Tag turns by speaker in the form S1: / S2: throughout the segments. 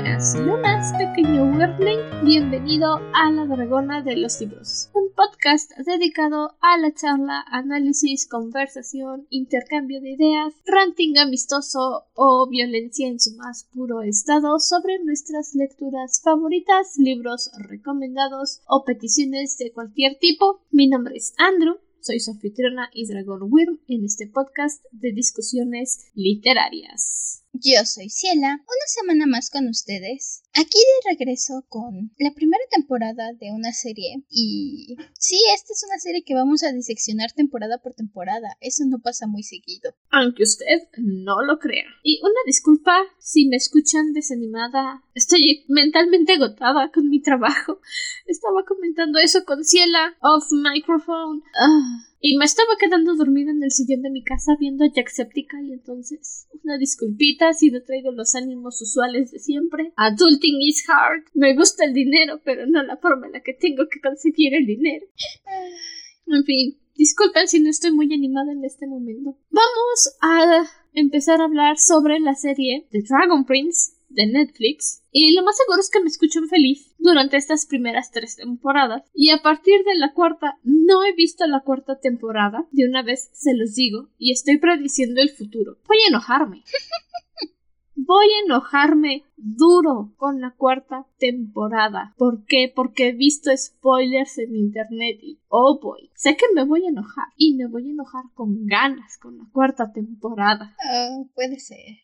S1: Buenas lunas, pequeño Wordling. Bienvenido a La Dragona de los Libros, un podcast dedicado a la charla, análisis, conversación, intercambio de ideas, ranting amistoso o violencia en su más puro estado sobre nuestras lecturas favoritas, libros recomendados o peticiones de cualquier tipo. Mi nombre es Andrew. Soy su anfitriona y Dragon Wyrm en este podcast de discusiones literarias.
S2: Yo soy Ciela, una semana más con ustedes. Aquí de regreso con la primera temporada de una serie. Y sí, esta es una serie que vamos a diseccionar temporada por temporada. Eso no pasa muy seguido.
S1: Aunque usted no lo crea. Y una disculpa si me escuchan desanimada. Estoy mentalmente agotada con mi trabajo. Estaba comentando eso con Ciela off microphone. Ah. Y me estaba quedando dormida en el sillón de mi casa viendo a Jacksepticeye y entonces una disculpita si no traigo los ánimos usuales de siempre. Adulting is hard. Me gusta el dinero, pero no la forma en la que tengo que conseguir el dinero. En fin, disculpen si no estoy muy animada en este momento. Vamos a empezar a hablar sobre la serie The Dragon Prince de Netflix y lo más seguro es que me escuchen feliz durante estas primeras tres temporadas y a partir de la cuarta no he visto la cuarta temporada de una vez se los digo y estoy prediciendo el futuro voy a enojarme voy a enojarme duro con la cuarta temporada. ¿Por qué? Porque he visto spoilers en internet y oh boy, sé que me voy a enojar y me voy a enojar con ganas con la cuarta temporada.
S2: Ah, puede ser.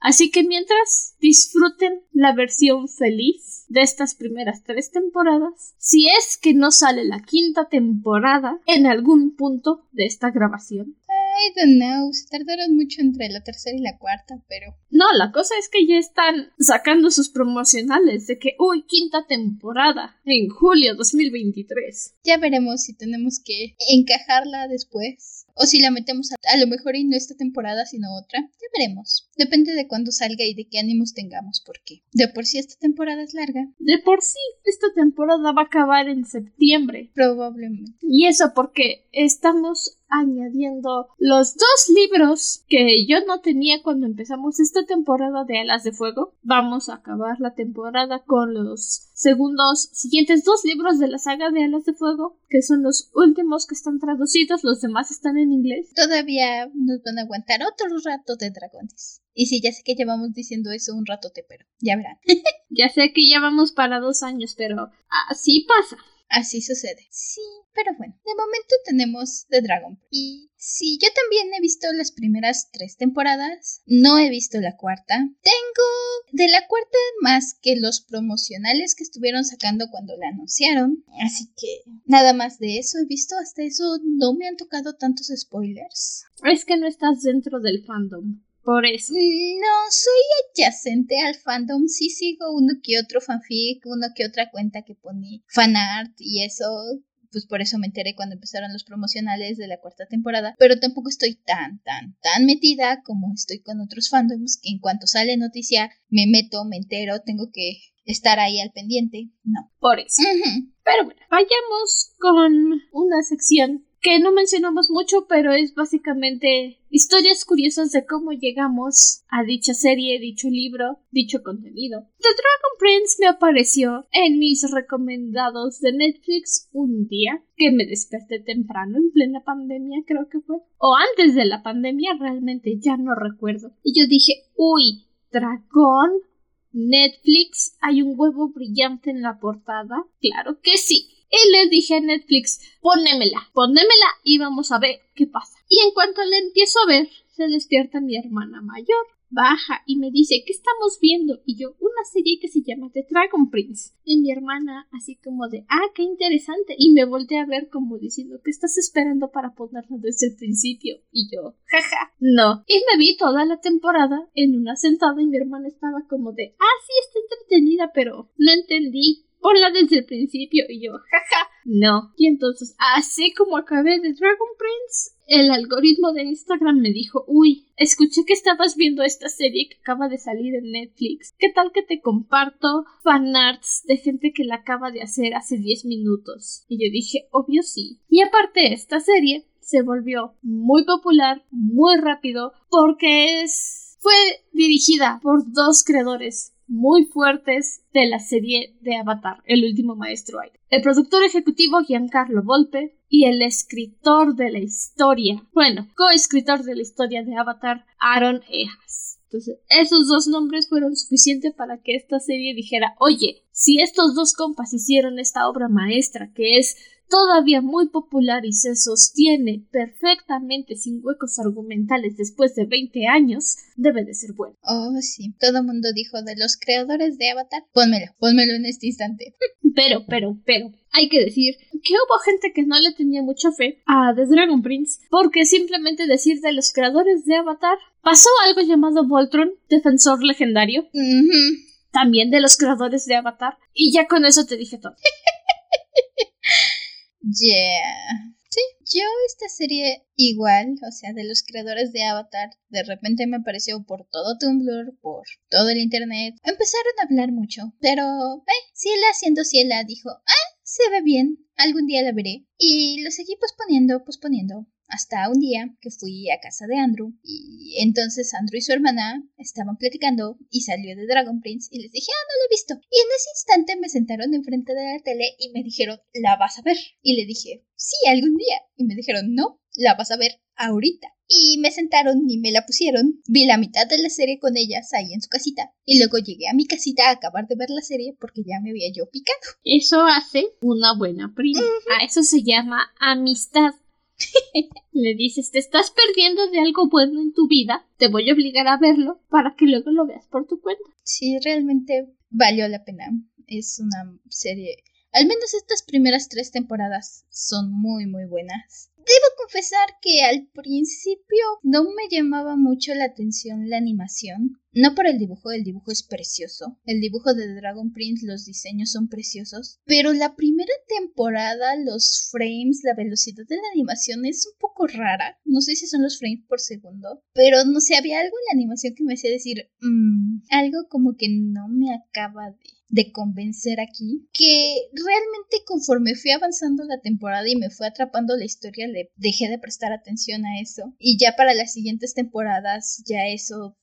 S1: Así que mientras disfruten la versión feliz de estas primeras tres temporadas, si es que no sale la quinta temporada en algún punto de esta grabación.
S2: I don't know, se tardaron mucho entre la tercera y la cuarta, pero...
S1: No, la cosa es que ya están sacando sus promocionales de que, uy, quinta temporada en julio 2023.
S2: Ya veremos si tenemos que encajarla después o si la metemos a, lo mejor y no esta temporada, sino otra. Ya veremos. Depende de cuándo salga y de qué ánimos tengamos, porque de por sí esta temporada es larga.
S1: De por sí esta temporada va a acabar en septiembre.
S2: Probablemente.
S1: Y eso porque estamos añadiendo los dos libros que yo no tenía cuando empezamos esta temporada de Alas de Fuego. Vamos a acabar la temporada con los segundos siguientes dos libros de la saga de Alas de Fuego, que son los últimos que están traducidos, los demás están en inglés.
S2: Todavía nos van a aguantar otro rato de dragones. Y sí, ya sé que llevamos diciendo eso un ratote, pero ya verán.
S1: ya sé que ya vamos para dos años, pero así pasa.
S2: Así sucede. Sí, pero bueno, de momento tenemos The Dragon. Y sí, yo también he visto las primeras tres temporadas. No he visto la cuarta. Tengo de la cuarta más que los promocionales que estuvieron sacando cuando la anunciaron. Así que nada más de eso he visto. Hasta eso no me han tocado tantos spoilers.
S1: Es que no estás dentro del fandom. Por eso.
S2: No, soy adyacente al fandom. Sí sigo uno que otro fanfic, uno que otra cuenta que pone fanart y eso. Pues por eso me enteré cuando empezaron los promocionales de la cuarta temporada. Pero tampoco estoy tan, tan, tan metida como estoy con otros fandoms que en cuanto sale noticia me meto, me entero, tengo que estar ahí al pendiente. No.
S1: Por eso. Pero bueno, vayamos con una sección que no mencionamos mucho, pero es básicamente historias curiosas de cómo llegamos a dicha serie, dicho libro, dicho contenido. The Dragon Prince me apareció en mis recomendados de Netflix un día que me desperté temprano en plena pandemia, creo que fue. O antes de la pandemia, realmente ya no recuerdo. Y yo dije, uy, dragón. Netflix, hay un huevo brillante en la portada. Claro que sí. Y le dije a Netflix, ponémela, ponémela y vamos a ver qué pasa. Y en cuanto le empiezo a ver, se despierta mi hermana mayor. Baja y me dice, ¿qué estamos viendo? Y yo, una serie que se llama The Dragon Prince. Y mi hermana, así como de, ah, qué interesante. Y me volteé a ver como diciendo, ¿qué estás esperando para ponerlo desde el principio? Y yo, jaja, no. Y me vi toda la temporada en una sentada y mi hermana estaba como de, ah, sí, está entretenida, pero no entendí ponla desde el principio. Y yo, jaja, no. Y entonces, así como acabé de Dragon Prince, el algoritmo de Instagram me dijo, uy, escuché que estabas viendo esta serie que acaba de salir en Netflix. ¿Qué tal que te comparto fanarts de gente que la acaba de hacer hace 10 minutos? Y yo dije, obvio sí. Y aparte, esta serie se volvió muy popular, muy rápido, porque es... fue dirigida por dos creadores muy fuertes de la serie de Avatar, El último maestro aire. El productor ejecutivo Giancarlo Volpe y el escritor de la historia, bueno, coescritor de la historia de Avatar, Aaron Ejas. Entonces, esos dos nombres fueron suficientes para que esta serie dijera, oye, si estos dos compas hicieron esta obra maestra que es todavía muy popular y se sostiene perfectamente sin huecos argumentales después de 20 años, debe de ser bueno.
S2: Oh, sí. Todo el mundo dijo de los creadores de Avatar. Pónmelo, pónmelo en este instante.
S1: Pero, pero, pero, hay que decir que hubo gente que no le tenía mucha fe a The Dragon Prince porque simplemente decir de los creadores de Avatar pasó algo llamado Voltron, defensor legendario. También de los creadores de Avatar. Y ya con eso te dije todo.
S2: Yeah. Sí, yo esta serie igual, o sea, de los creadores de Avatar, de repente me apareció por todo Tumblr, por todo el internet. Empezaron a hablar mucho, pero, eh, Ciela siendo Ciela dijo, ah, se ve bien, algún día la veré. Y lo seguí posponiendo, posponiendo. Hasta un día que fui a casa de Andrew y entonces Andrew y su hermana estaban platicando y salió de Dragon Prince y les dije, ah, no lo he visto. Y en ese instante me sentaron enfrente de la tele y me dijeron, la vas a ver. Y le dije, sí, algún día. Y me dijeron, no, la vas a ver ahorita. Y me sentaron y me la pusieron. Vi la mitad de la serie con ellas ahí en su casita. Y luego llegué a mi casita a acabar de ver la serie porque ya me había yo picado.
S1: Eso hace una buena prima. A eso se llama amistad. Le dices, te estás perdiendo de algo bueno en tu vida, te voy a obligar a verlo para que luego lo veas por tu cuenta.
S2: Sí, realmente valió la pena. Es una serie... Al menos estas primeras tres temporadas son muy, muy buenas. Debo confesar que al principio no me llamaba mucho la atención la animación. No por el dibujo, el dibujo es precioso. El dibujo de Dragon Prince, los diseños son preciosos. Pero la primera temporada, los frames, la velocidad de la animación es un poco rara. No sé si son los frames por segundo. Pero no sé, había algo en la animación que me hacía decir, mmm, algo como que no me acaba de de convencer aquí, que realmente conforme fui avanzando la temporada y me fue atrapando la historia, le dejé de prestar atención a eso. Y ya para las siguientes temporadas, ya eso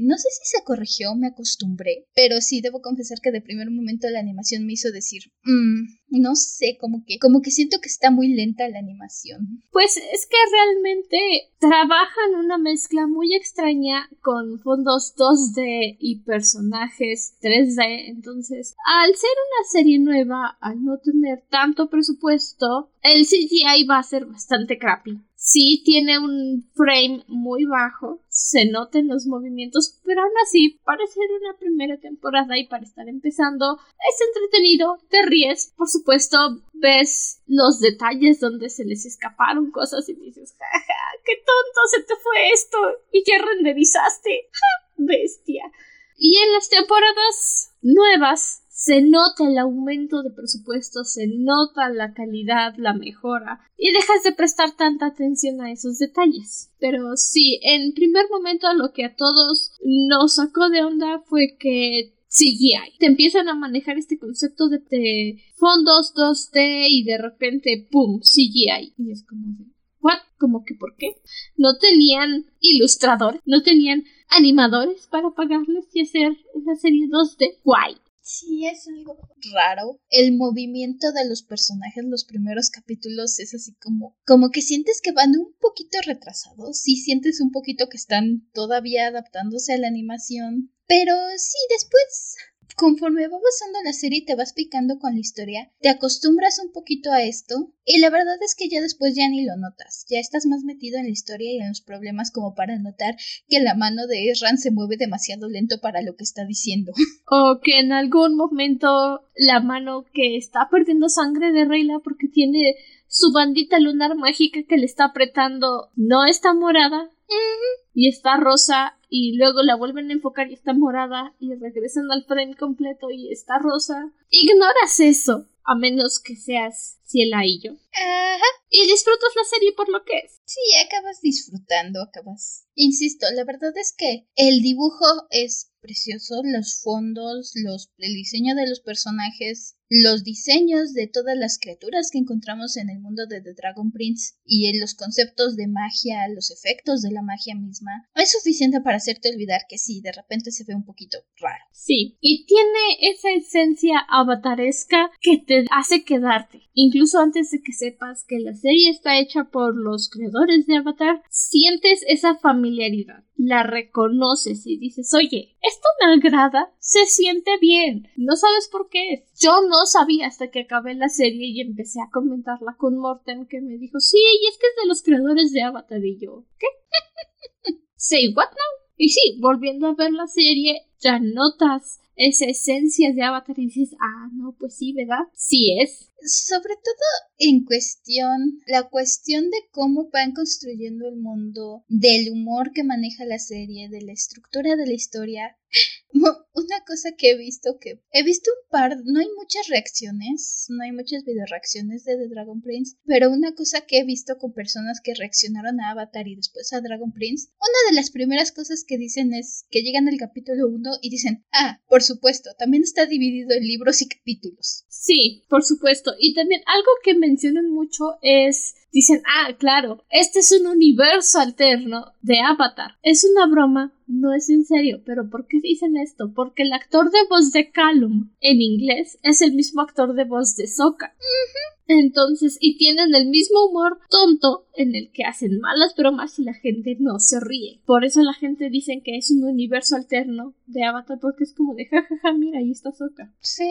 S2: no sé si se corrigió, me acostumbré, pero sí debo confesar que de primer momento la animación me hizo decir, mmm, no sé, como que, como que siento que está muy lenta la animación.
S1: Pues es que realmente trabajan una mezcla muy extraña con fondos 2D y personajes 3D, entonces al ser una serie nueva, al no tener tanto presupuesto, el CGI va a ser bastante crappy. Sí tiene un frame muy bajo, se notan los movimientos, pero aún así, para ser una primera temporada y para estar empezando, es entretenido, te ríes, por supuesto, ves los detalles donde se les escaparon cosas y dices, jaja, qué tonto se te fue esto y ya renderizaste, ja, bestia. Y en las temporadas nuevas se nota el aumento de presupuesto, se nota la calidad, la mejora, y dejas de prestar tanta atención a esos detalles. Pero sí, en primer momento lo que a todos nos sacó de onda fue que CGI. Te empiezan a manejar este concepto de, fondos 2D y de repente, ¡pum! CGI. Y es como ¿what? ¿Como que por qué? No tenían ilustrador, no tenían animadores para pagarles y hacer una serie 2D. Guay.
S2: Sí, es algo raro. El movimiento de los personajes en los primeros capítulos es así como, como que sientes que van un poquito retrasados. Sí sientes un poquito que están todavía adaptándose a la animación. Pero sí, después conforme va pasando la serie y te vas picando con la historia, te acostumbras un poquito a esto y la verdad es que ya después ya ni lo notas, ya estás más metido en la historia y en los problemas como para notar que la mano de Ezran se mueve demasiado lento para lo que está diciendo.
S1: O que en algún momento la mano que está perdiendo sangre de Reyla porque tiene su bandita lunar mágica que le está apretando no está morada y está rosa y luego la vuelven a enfocar y está morada y regresan al frame completo y está rosa. Ignoras eso, a menos que seas Ciela y yo.
S2: Ajá.
S1: Y disfrutas la serie por lo que es.
S2: Sí, acabas disfrutando, acabas. Insisto, la verdad es que el dibujo es precioso, los fondos, los, el diseño de los personajes los diseños de todas las criaturas que encontramos en el mundo de The Dragon Prince y en los conceptos de magia, los efectos de la magia misma, es suficiente para hacerte olvidar que sí, de repente se ve un poquito raro.
S1: Sí, y tiene esa esencia avataresca que te hace quedarte. Incluso antes de que sepas que la serie está hecha por los creadores de Avatar, sientes esa familiaridad, la reconoces y dices, oye, esto me agrada, se siente bien, no sabes por qué Yo no sabía hasta que acabé la serie y empecé a comentarla con Morten que me dijo, sí, y es que es de los creadores de Avatar y yo, ¿qué? Say what now? Y sí, volviendo a ver la serie, ya notas esa esencia de Avatar y dices, ah, no, pues sí, ¿verdad? Sí es.
S2: Sobre todo en cuestión, la cuestión de cómo van construyendo el mundo, del humor que maneja la serie, de la estructura de la historia, una cosa que he visto que he visto un par, no hay muchas reacciones, no hay muchas video reacciones de The Dragon Prince, pero una cosa que he visto con personas que reaccionaron a Avatar y después a Dragon Prince, una de las primeras cosas que dicen es que llegan al capítulo 1 y dicen, ah, por supuesto, también está dividido en libros y capítulos.
S1: Sí, por supuesto. Y también algo que mencionan mucho es dicen, ah, claro, este es un universo alterno de Avatar. Es una broma, no es en serio, pero ¿por qué dicen esto? Porque el actor de voz de Callum en inglés es el mismo actor de voz de Sokka. Entonces, y tienen el mismo humor tonto en el que hacen malas bromas y la gente no se ríe. Por eso la gente dice que es un universo alterno de Avatar porque es como de jajaja, mira, ahí está Sokka.
S2: Sí.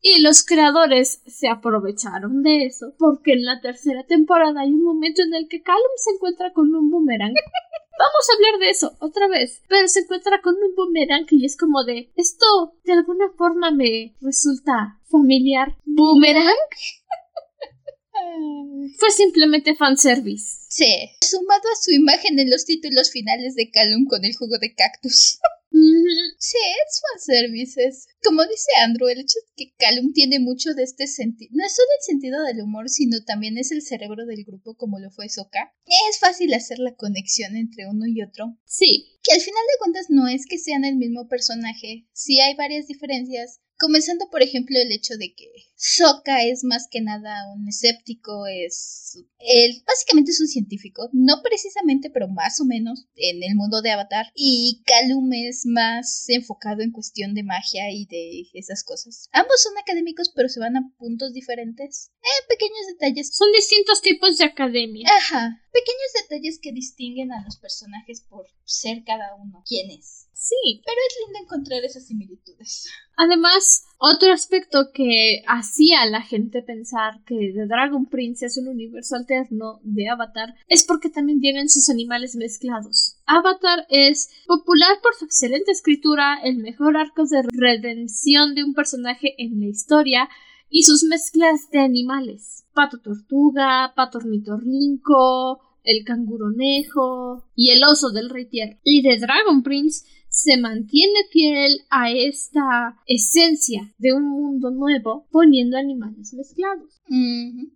S1: Y los creadores se aprovecharon de eso, porque en la tercera temporada hay un momento en el que Callum se encuentra con un boomerang. Vamos a hablar de eso otra vez, pero se encuentra con un boomerang y es como de, esto de alguna forma me resulta familiar. ¿Boomerang? Fue simplemente fanservice.
S2: Sí, sumado a su imagen en los títulos finales de Callum con el jugo de cactus. Sí, es fanservices. Como dice Andrew, el hecho de que Callum tiene mucho de este sentido, no es solo el sentido del humor, sino también es el cerebro del grupo como lo fue Soka. Es fácil hacer la conexión entre uno y otro.
S1: Sí.
S2: Que al final de cuentas no es que sean el mismo personaje, sí hay varias diferencias, Comenzando, por ejemplo, el hecho de que Sokka es más que nada un escéptico, es. Él básicamente es un científico, no precisamente, pero más o menos en el mundo de Avatar. Y Kalum es más enfocado en cuestión de magia y de esas cosas. Ambos son académicos, pero se van a puntos diferentes. Eh, pequeños detalles.
S1: Son distintos tipos de academia.
S2: Ajá. Pequeños detalles que distinguen a los personajes por ser cada uno quién es.
S1: Sí.
S2: Pero es lindo encontrar esas similitudes.
S1: Además, otro aspecto que hacía a la gente pensar que The Dragon Prince es un universo alterno de Avatar es porque también tienen sus animales mezclados. Avatar es popular por su excelente escritura, el mejor arco de redención de un personaje en la historia y sus mezclas de animales. Pato tortuga, pato ornitorrinco, el canguronejo y el oso del rey tierra. Y The Dragon Prince se mantiene fiel a esta esencia de un mundo nuevo poniendo animales mezclados.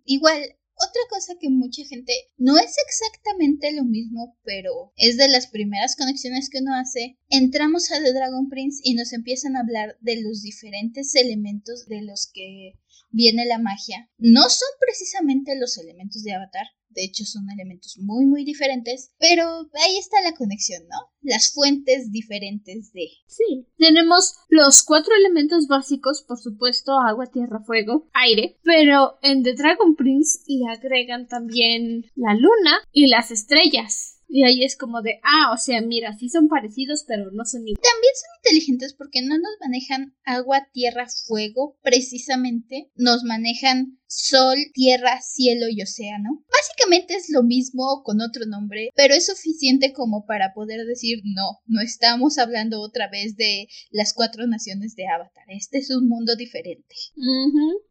S2: Igual, otra cosa que mucha gente no es exactamente lo mismo, pero es de las primeras conexiones que uno hace. Entramos a The Dragon Prince y nos empiezan a hablar de los diferentes elementos de los que viene la magia. No son precisamente los elementos de Avatar, de hecho son elementos muy muy diferentes, pero ahí está la conexión, ¿no? Las fuentes diferentes de...
S1: Sí, tenemos los cuatro elementos básicos, por supuesto, agua, tierra, fuego, aire, pero en The Dragon Prince le agregan también la luna y las estrellas. Y ahí es como de, ah, o sea, mira, sí son parecidos, pero no son iguales.
S2: También son inteligentes porque no nos manejan agua, tierra, fuego, precisamente. Nos manejan sol, tierra, cielo y océano. Básicamente es lo mismo con otro nombre, pero es suficiente como para poder decir, no, no estamos hablando otra vez de las cuatro naciones de Avatar. Este es un mundo diferente.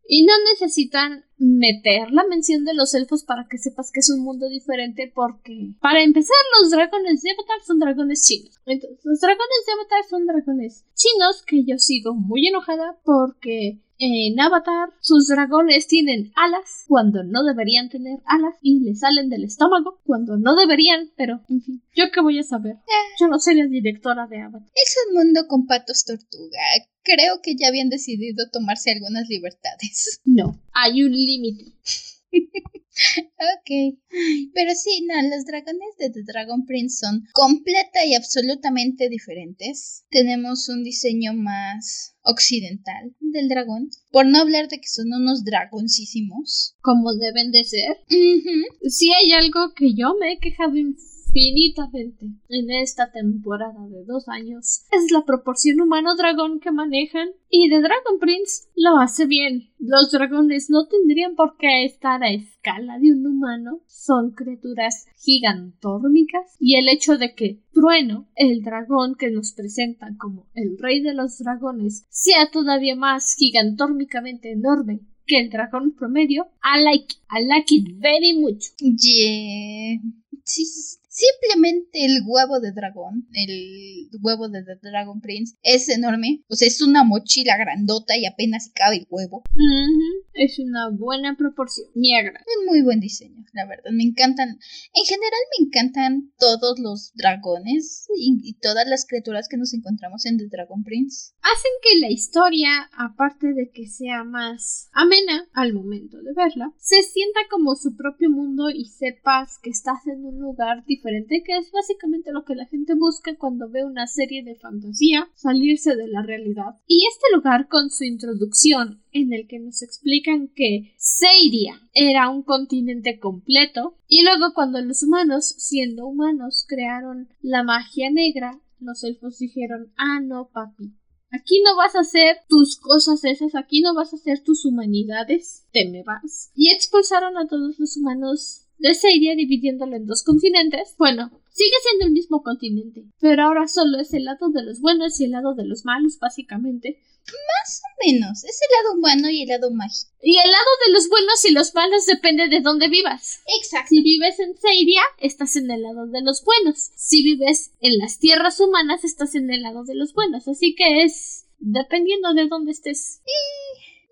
S1: Y no necesitan meter la mención de los elfos para que sepas que es un mundo diferente porque, para empezar, los dragones de Avatar son dragones chinos. Entonces, los dragones de Avatar son dragones chinos que yo sigo muy enojada porque en Avatar sus dragones tienen alas cuando no deberían tener alas y le salen del estómago cuando no deberían, pero en fin, yo qué voy a saber. Yo no soy la directora de Avatar.
S2: Es un mundo con patos tortuga. Creo que ya habían decidido tomarse algunas libertades.
S1: No, hay un límite.
S2: ok. Pero sí, no, los dragones de The Dragon Prince son completa y absolutamente diferentes. Tenemos un diseño más occidental del dragón. Por no hablar de que son unos dragoncísimos.
S1: Como deben de ser. Si hay algo que yo me he quejado infinitamente en esta temporada de dos años es la proporción humano-dragón que manejan y The Dragon Prince lo hace bien. Los dragones no tendrían por qué estar a escala de un humano, son criaturas gigantórmicas y el hecho de que Trueno, el dragón que nos presentan como el rey de los dragones, sea todavía más gigantórmicamente enorme que el dragón promedio, I like, I like it very much.
S2: Yeah. Sí, Simplemente el huevo de dragón, el huevo de The Dragon Prince, es enorme. O sea, es una mochila grandota y apenas cabe el huevo.
S1: Es una buena proporción. Agrada.
S2: Es muy buen diseño, la verdad. Me encantan. En general me encantan todos los dragones y, todas las criaturas que nos encontramos en The Dragon Prince.
S1: Hacen que la historia, aparte de que sea más amena al momento de verla, se sienta como su propio mundo y sepas que estás en un lugar diferente que es básicamente lo que la gente busca cuando ve una serie de fantasía, salirse de la realidad. Y este lugar con su introducción en el que nos explican que Seiria era un continente completo y luego cuando los humanos, siendo humanos, crearon la magia negra, los elfos dijeron, ah, no, papi, Aquí no vas a hacer tus cosas esas, aquí no vas a hacer tus humanidades, te me vas. Y expulsaron a todos los humanos de Seiria dividiéndolo en dos continentes. Bueno, sigue siendo el mismo continente, pero ahora solo es el lado de los buenos y el lado de los malos, básicamente.
S2: Más o menos, es el lado humano y el lado mágico.
S1: Y el lado de los buenos y los malos depende de dónde vivas.
S2: Exacto.
S1: Si vives en Seiria, estás en el lado de los buenos. Si vives en las tierras humanas, estás en el lado de los buenos. Así que es dependiendo de dónde estés.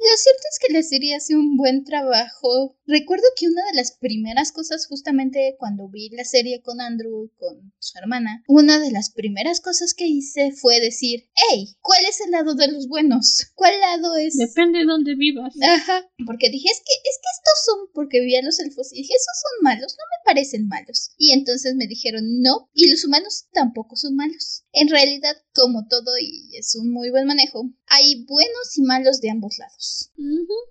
S2: Lo cierto es que la serie hace un buen trabajo. Recuerdo que una de las primeras cosas, justamente cuando vi la serie con Andrew, con su hermana, una de las primeras cosas que hice fue decir, hey, ¿cuál es el lado de los buenos? ¿Cuál lado es?
S1: Depende de dónde vivas.
S2: Ajá, porque dije, es que, es que estos son, porque vi a los elfos y dije, esos son malos, no me parecen malos. Y entonces me dijeron, no, y los humanos tampoco son malos. En realidad, como todo, y es un muy buen manejo, hay buenos y malos de ambos lados.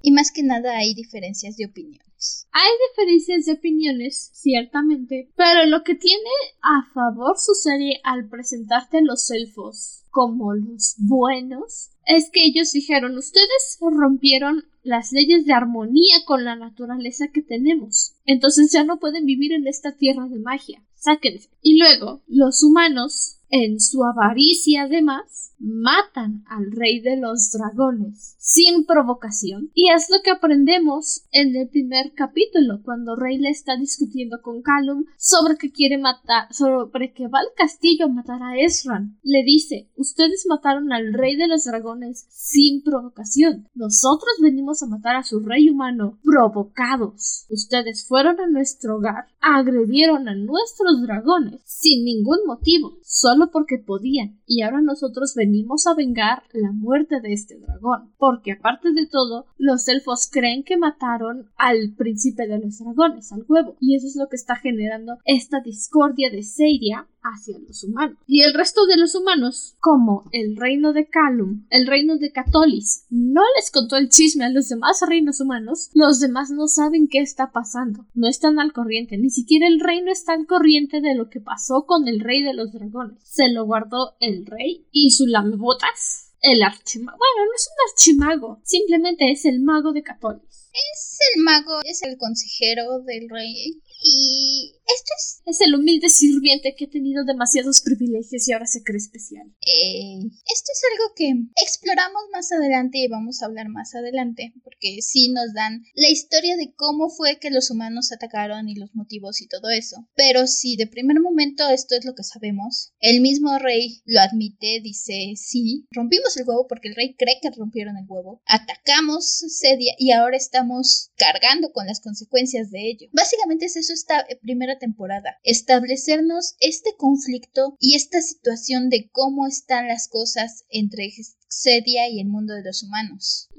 S2: Y más que nada hay diferencias de opiniones.
S1: Hay diferencias de opiniones, ciertamente, pero lo que tiene a favor su serie al presentarte los elfos como los buenos es que ellos dijeron ustedes rompieron las leyes de armonía con la naturaleza que tenemos. Entonces ya no pueden vivir en esta tierra de magia. Sáquense. Y luego, los humanos, en su avaricia además, matan al rey de los dragones sin provocación. Y es lo que aprendemos en el primer capítulo, cuando Rey le está discutiendo con Callum sobre que quiere matar, sobre que va al castillo a matar a Ezran. Le dice, ustedes mataron al rey de los dragones sin provocación. Nosotros venimos a matar a su rey humano provocados. Ustedes fueron a nuestro hogar, agredieron a nuestros dragones sin ningún motivo, solo porque podían. Y ahora nosotros venimos a vengar la muerte de este dragón, porque aparte de todo, los elfos creen que mataron al príncipe de los dragones, al huevo, y eso es lo que está generando esta discordia de Seiria hacia los humanos. Y el resto de los humanos, como el reino de Calum, el reino de Catolis, no les contó el chisme a los demás reinos humanos, los demás no saben qué está pasando, no están al corriente, ni siquiera el reino está al corriente de lo que pasó con el rey de los dragones. Se lo guardó el rey y su lamebotas. El archimago. Bueno, no es un archimago, simplemente es el mago de Catolis.
S2: Es el mago, es el consejero del rey y Esto es...
S1: Es el humilde sirviente que ha tenido demasiados privilegios y ahora se cree especial.
S2: Eh, esto es algo que exploramos más adelante y vamos a hablar más adelante, porque sí nos dan la historia de cómo fue que los humanos atacaron y los motivos y todo eso. Pero si de primer momento esto es lo que sabemos, el mismo rey lo admite, dice, sí, rompimos el huevo porque el rey cree que rompieron el huevo, atacamos Sedia y ahora estamos cargando con las consecuencias de ello. Básicamente es eso esta primera temporada, establecernos este conflicto y esta situación de cómo están las cosas entre Sedia y el mundo de los humanos.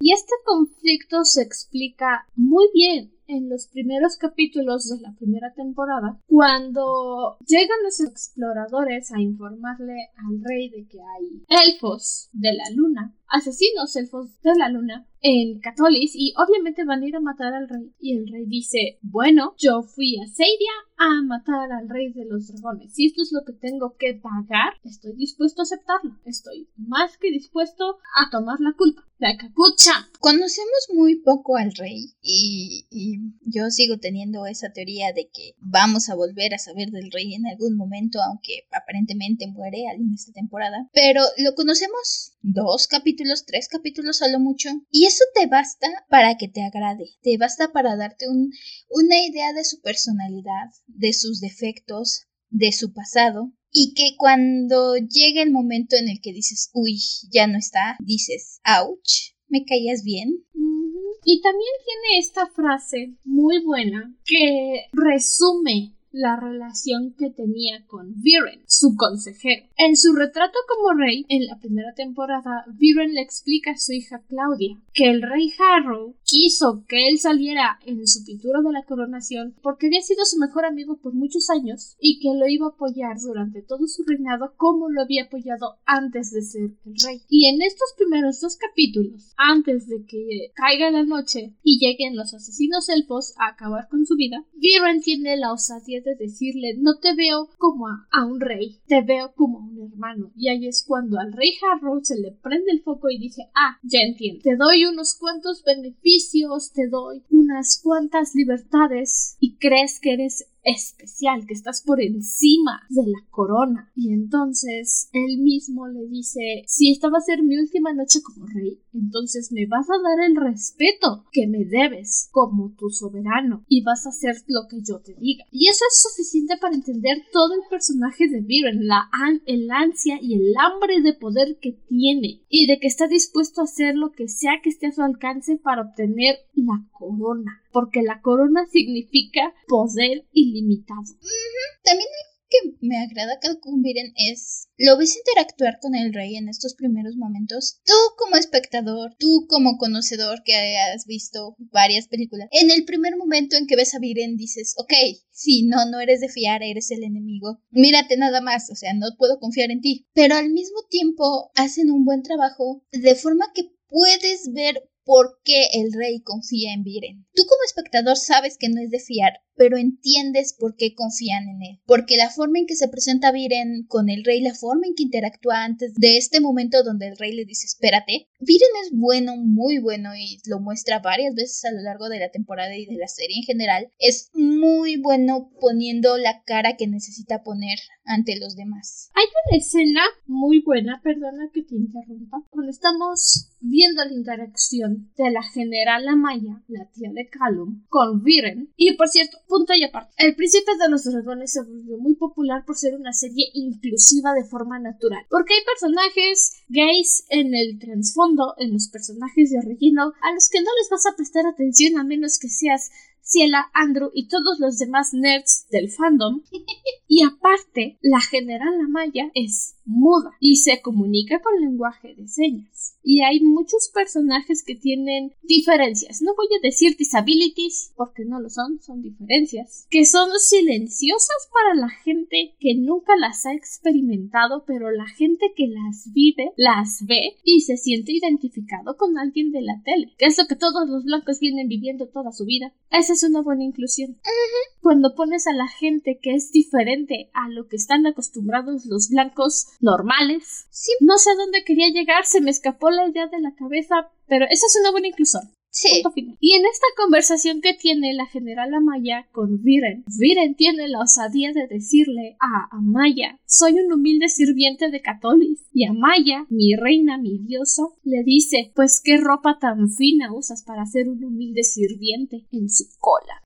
S1: Y este conflicto se explica muy bien en los primeros capítulos de la primera temporada, cuando llegan los exploradores a informarle al rey de que hay elfos de la luna, asesinos elfos de la luna, en Catolis y obviamente van a ir a matar al rey. Y el rey dice, bueno, yo fui a Seidia a matar al rey de los dragones. Si esto es lo que tengo que pagar, estoy dispuesto a aceptarlo. Estoy que dispuesto a tomar la culpa. La capucha.
S2: Conocemos muy poco al rey y, yo sigo teniendo esa teoría de que vamos a volver a saber del rey en algún momento, aunque aparentemente muere en esta temporada. Pero lo conocemos dos capítulos, tres capítulos a lo mucho. Y eso te basta para que te agrade. Te basta para darte un, una idea de su personalidad, de sus defectos, de su pasado. Y que cuando llegue el momento en el que dices, uy, ya no está, dices, ouch, me caías bien.
S1: Y también tiene esta frase muy buena que resume la relación que tenía con Viren, su consejero. En su retrato como rey, en la primera temporada, Viren le explica a su hija Claudia que el rey Harrow quiso que él saliera en su pintura de la coronación porque había sido su mejor amigo por muchos años y que lo iba a apoyar durante todo su reinado como lo había apoyado antes de ser el rey. Y en estos primeros dos capítulos, antes de que caiga la noche y lleguen los asesinos elfos a acabar con su vida, Viren tiene la osadía de decirle no te veo como a, un rey, te veo como a un hermano. Y ahí es cuando al rey Harrow se le prende el foco y dice, ah, ya entiendo, te doy unos cuantos beneficios, te doy unas cuantas libertades y crees que eres especial, que estás por encima de la corona. Y entonces él mismo le dice, si esta va a ser mi última noche como rey, entonces me vas a dar el respeto que me debes como tu soberano y vas a hacer lo que yo te diga. Y eso es suficiente para entender todo el personaje de Viren, la el ansia y el hambre de poder que tiene y de que está dispuesto a hacer lo que sea que esté a su alcance para obtener la corona porque la corona significa poder ilimitado.
S2: También algo que me agrada que miren es lo ves interactuar con el rey en estos primeros momentos. Tú como espectador, tú como conocedor que has visto varias películas, en el primer momento en que ves a Viren dices, ok, si no, no eres de fiar, eres el enemigo. Mírate nada más, o sea, no puedo confiar en ti. Pero al mismo tiempo hacen un buen trabajo de forma que puedes ver por qué el rey confía en Viren. Tú como espectador sabes que no es de fiar, pero entiendes por qué confían en él. Porque la forma en que se presenta Viren con el rey, la forma en que interactúa antes de este momento donde el rey le dice espérate, Viren es bueno, muy bueno y lo muestra varias veces a lo largo de la temporada y de la serie en general. Es muy bueno poniendo la cara que necesita poner ante los demás.
S1: Hay una escena muy buena, perdona que te interrumpa, cuando estamos viendo la interacción de la general Amaya, la tía de Callum, con Viren. Y por cierto, punto y aparte. El Príncipe de los Dragones se volvió muy popular por ser una serie inclusiva de forma natural. Porque hay personajes gays en el trasfondo, en los personajes de relleno, a los que no les vas a prestar atención a menos que seas Ciela, Andrew y todos los demás nerds del fandom. y aparte, la general Amaya es muda y se comunica con lenguaje de señas. Y hay muchos personajes que tienen diferencias. No voy a decir disabilities porque no lo son, son diferencias. Que son silenciosas para la gente que nunca las ha experimentado, pero la gente que las vive, las ve y se siente identificado con alguien de la tele. Que es lo que todos los blancos vienen viviendo toda su vida. Esa es una buena inclusión. Cuando pones a la gente que es diferente a lo que están acostumbrados los blancos normales. Sí. No sé a dónde quería llegar, se me escapó la idea de la cabeza, pero esa es una buena inclusión.
S2: Sí.
S1: Y en esta conversación que tiene la general Amaya con Viren, Viren tiene la osadía de decirle a Amaya, soy un humilde sirviente de Catolis. Y Amaya, mi reina, mi diosa, le dice, pues qué ropa tan fina usas para ser un humilde sirviente en su cola.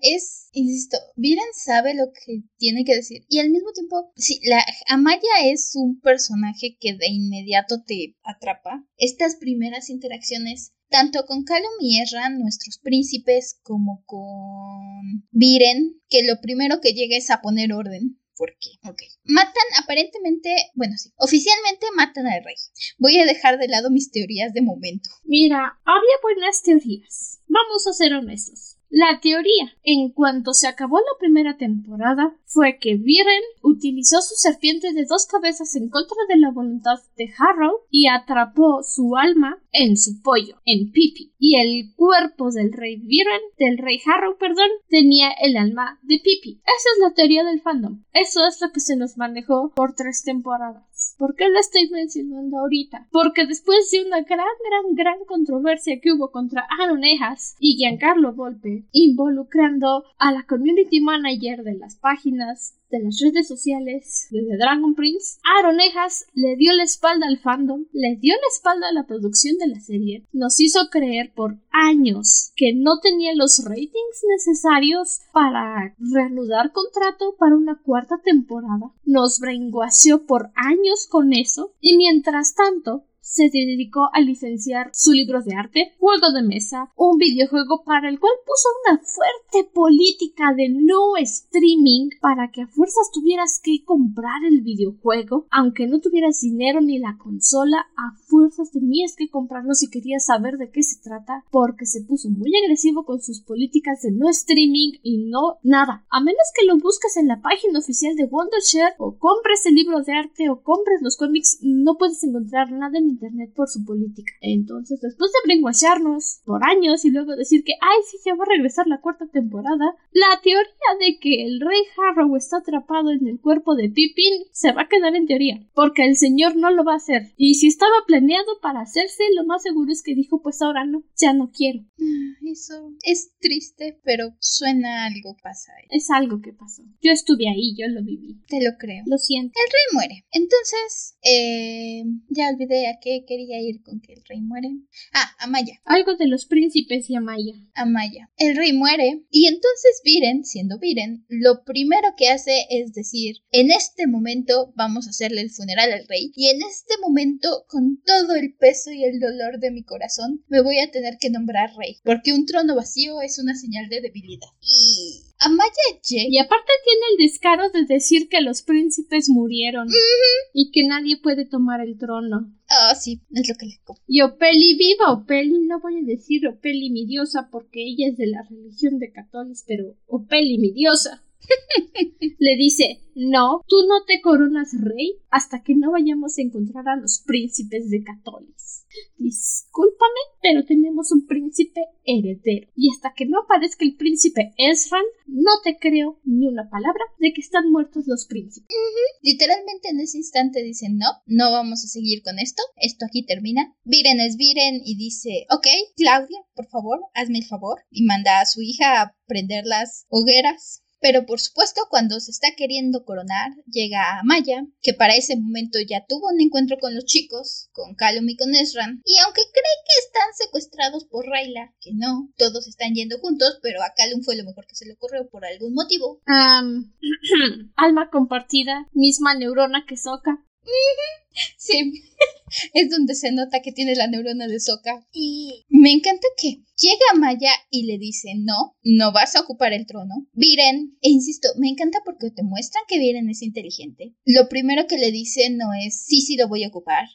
S2: Es, insisto, Viren sabe lo que tiene que decir. Y al mismo tiempo, sí, la Amaya es un personaje que de inmediato te atrapa. Estas primeras interacciones tanto con Calum y Erran, nuestros príncipes, como con Viren, que lo primero que llega es a poner orden. ¿Por qué? Ok. Matan aparentemente, bueno, sí, oficialmente matan al rey. Voy a dejar de lado mis teorías de momento.
S1: Mira, había buenas teorías. Vamos a ser honestos. La teoría, en cuanto se acabó la primera temporada, fue que Viren utilizó su serpiente de dos cabezas en contra de la voluntad de Harrow y atrapó su alma en su pollo, en Pipi. Y el cuerpo del rey Viren, del rey Harrow, perdón, tenía el alma de Pipi. Esa es la teoría del fandom. Eso es lo que se nos manejó por tres temporadas. ¿Por qué lo estoy mencionando ahorita? Porque después de una gran, gran, gran controversia que hubo contra Aaron Ejas y Giancarlo Volpe, involucrando a la community manager de las páginas de las redes sociales de The Dragon Prince, Aaron Ejas le dio la espalda al fandom, le dio la espalda a la producción de la serie, nos hizo creer por años que no tenía los ratings necesarios para reanudar contrato para una cuarta temporada, nos brainwasheó por años con eso y mientras tanto se dedicó a licenciar su libro de arte, juego de mesa, un videojuego para el cual puso una fuerte política de no streaming para que a fuerzas tuvieras que comprar el videojuego, aunque no tuvieras dinero ni la consola, a fuerzas tenías que comprarlo si querías saber de qué se trata, porque se puso muy agresivo con sus políticas de no streaming y no nada. A menos que lo busques en la página oficial de Wondershare o compres el libro de arte o compres los cómics, no puedes encontrar nada en internet por su política. Entonces, después de bringuacharnos por años y luego decir que, ay, sí, ya va a regresar la cuarta temporada, la teoría de que el rey Harrow está atrapado en el cuerpo de Pippin se va a quedar en teoría, porque el señor no lo va a hacer. Y si estaba planeado para hacerse, lo más seguro es que dijo, pues ahora no, ya no quiero.
S2: Ah, eso es triste, pero suena algo pasa ahí.
S1: Es algo que pasó. Yo estuve ahí, yo lo viví.
S2: Te lo creo.
S1: Lo siento.
S2: El rey muere. Entonces, eh, ya olvidé a qué quería ir con que el rey muere. Ah, Amaya.
S1: Algo de los príncipes y Amaya.
S2: Amaya. El rey muere y entonces Viren, siendo Viren, lo primero que hace es decir, en este momento vamos a hacerle el funeral al rey y en este momento, con todo el peso y el dolor de mi corazón, me voy a tener que nombrar rey, porque un trono vacío es una señal de debilidad. Y Amaya.
S1: Y aparte tiene el descaro de decir que los príncipes murieron y que nadie puede tomar el trono.
S2: Ah, sí, es lo que le
S1: Y Opeli viva, Opeli, no voy a decir Opeli mi diosa porque ella es de la religión de católicos, pero Opeli mi diosa. Le dice, no, tú no te coronas rey hasta que no vayamos a encontrar a los príncipes de Catolis. Discúlpame, pero tenemos un príncipe heredero. Y hasta que no aparezca el príncipe Ezran, no te creo ni una palabra de que están muertos los príncipes.
S2: Literalmente en ese instante dicen, no, no vamos a seguir con esto, esto aquí termina. Viren es Viren y dice, ok, Claudia, por favor, hazme el favor. Y manda a su hija a prender las hogueras pero por supuesto, cuando se está queriendo coronar, llega a Maya, que para ese momento ya tuvo un encuentro con los chicos, con Calum y con Ezran, y aunque cree que están secuestrados por Rayla, que no, todos están yendo juntos, pero a Calum fue lo mejor que se le ocurrió por algún motivo.
S1: alma compartida, misma neurona que Soka.
S2: Sí, es donde se nota que tiene la neurona de Soka. Y me encanta que llega Maya y le dice, no, no vas a ocupar el trono. Viren, e insisto, me encanta porque te muestran que Viren es inteligente. Lo primero que le dice no es, sí, sí, lo voy a ocupar.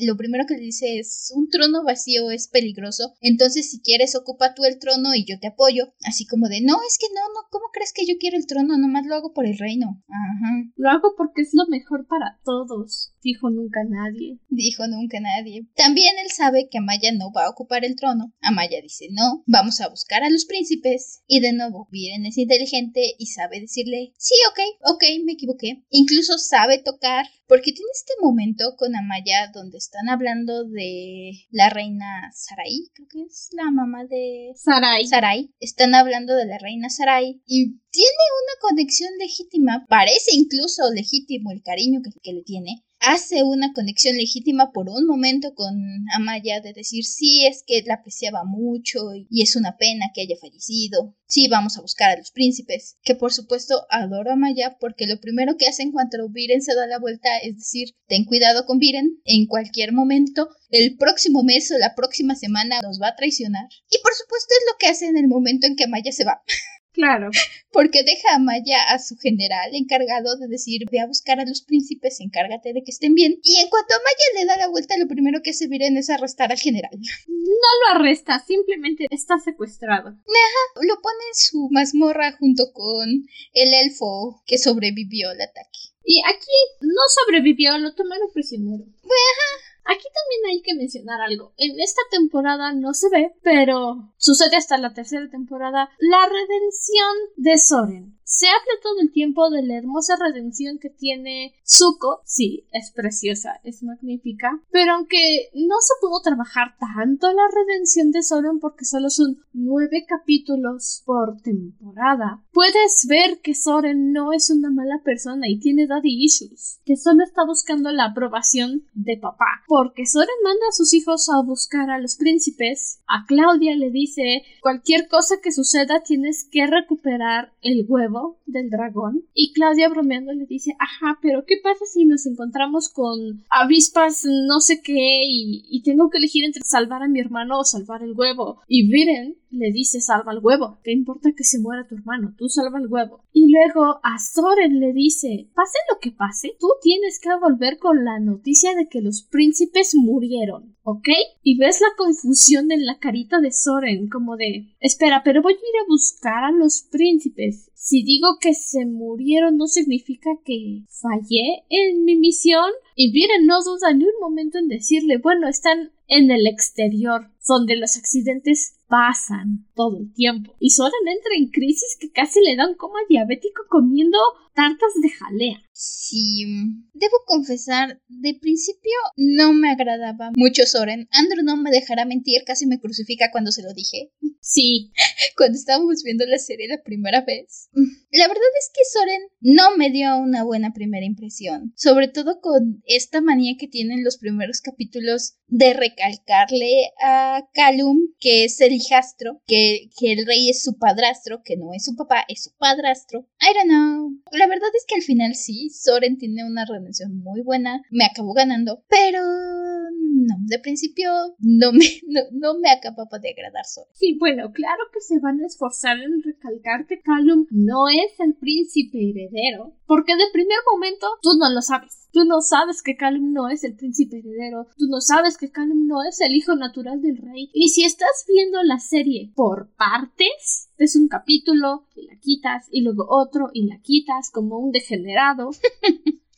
S2: lo primero que le dice es, un trono vacío es peligroso, entonces si quieres ocupa tú el trono y yo te apoyo. Así como de, no, es que no, no, ¿cómo crees que yo quiero el trono? Nomás lo hago por el reino. Ajá.
S1: Lo hago porque es lo mejor para todos. Dijo nunca nadie.
S2: Dijo nunca nadie. También él sabe que Amaya no va a ocupar el trono. Amaya dice no, vamos a buscar a los príncipes. Y de nuevo, Viren es inteligente y sabe decirle, sí, ok, ok, me equivoqué. Incluso sabe tocar, porque tiene este momento con Amaya donde están hablando de la reina Sarai, creo que es la mamá de
S1: Sarai.
S2: Sarai. Están hablando de la reina Sarai y tiene una conexión legítima, parece incluso legítimo el cariño que, que le tiene, hace una conexión legítima por un momento con Amaya de decir sí, es que la apreciaba mucho y es una pena que haya fallecido. Sí, vamos a buscar a los príncipes. Que por supuesto adoro a Amaya porque lo primero que hacen cuando Viren se da la vuelta es decir, ten cuidado con Viren, en cualquier momento, el próximo mes o la próxima semana nos va a traicionar. Y por supuesto es lo que hace en el momento en que Amaya se va.
S1: Claro.
S2: Porque deja a Maya a su general encargado de decir, ve a buscar a los príncipes, encárgate de que estén bien. Y en cuanto a Maya le da la vuelta, lo primero que hace Viren es arrestar al general.
S1: No lo arresta, simplemente está secuestrado.
S2: Ajá, lo pone en su mazmorra junto con el elfo que sobrevivió al ataque.
S1: Y aquí no sobrevivió, lo tomaron prisionero.
S2: Ajá.
S1: Aquí también hay que mencionar algo. En esta temporada no se ve, pero sucede hasta la tercera temporada, la redención de Soren. Se habla todo el tiempo de la hermosa redención que tiene Zuko. Sí, es preciosa, es magnífica. Pero aunque no se pudo trabajar tanto la redención de Soren porque solo son nueve capítulos por temporada, puedes ver que Soren no es una mala persona y tiene daddy issues, que solo está buscando la aprobación de papá. Porque Soren manda a sus hijos a buscar a los príncipes. A Claudia le dice cualquier cosa que suceda tienes que recuperar el huevo del dragón. Y Claudia bromeando le dice, ajá, pero ¿qué pasa si nos encontramos con avispas no sé qué y, y tengo que elegir entre salvar a mi hermano o salvar el huevo? Y Viren le dice salva el huevo. ¿Qué importa que se muera tu hermano? Tú salva el huevo. Y luego a Soren le dice pase lo que pase, tú tienes que volver con la noticia de que los príncipes murieron. ¿Ok? Y ves la confusión en la carita de Soren, como de espera, pero voy a ir a buscar a los príncipes. Si digo que se murieron no significa que fallé en mi misión. Y Viren no duda ni un momento en decirle, bueno, están en el exterior, donde los accidentes pasan todo el tiempo. Y Soren entra en crisis que casi le dan coma diabético comiendo tartas de jalea.
S2: Sí, debo confesar, de principio no me agradaba mucho Soren. Andrew no me dejará mentir, casi me crucifica cuando se lo dije.
S1: Sí.
S2: cuando estábamos viendo la serie la primera vez. La verdad es que Soren no me dio una buena primera impresión, sobre todo con esta manía que tienen los primeros capítulos de recalcarle a Calum que es el hijastro, que, que el rey es su padrastro, que no es su papá, es su padrastro. I don't know. La verdad es que al final sí, Soren tiene una redención muy buena, me acabó ganando, pero no, de principio no me, no, me acababa de agradar Soren.
S1: Sí, bueno, claro que se van a esforzar en recalcar que Calum no es el príncipe heredero, porque de primer momento tú no lo sabes. Tú no sabes que Calum no es el príncipe heredero, tú no sabes que Calum no es el hijo natural del rey. Y si estás viendo la serie por partes, es un capítulo y la quitas y luego otro y la quitas como un degenerado.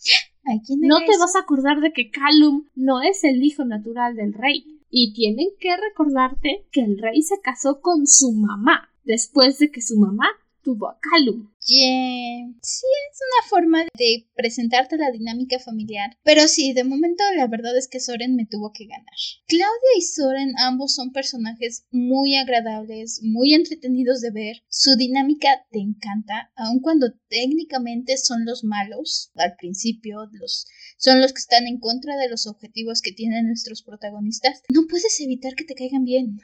S1: no te vas a acordar de que Calum no es el hijo natural del rey. Y tienen que recordarte que el rey se casó con su mamá después de que su mamá tuvo a Calum.
S2: Yeah. Sí, es una forma de presentarte la dinámica familiar. Pero sí, de momento la verdad es que Soren me tuvo que ganar. Claudia y Soren ambos son personajes muy agradables, muy entretenidos de ver. Su dinámica te encanta, aun cuando técnicamente son los malos al principio, los son los que están en contra de los objetivos que tienen nuestros protagonistas. No puedes evitar que te caigan bien.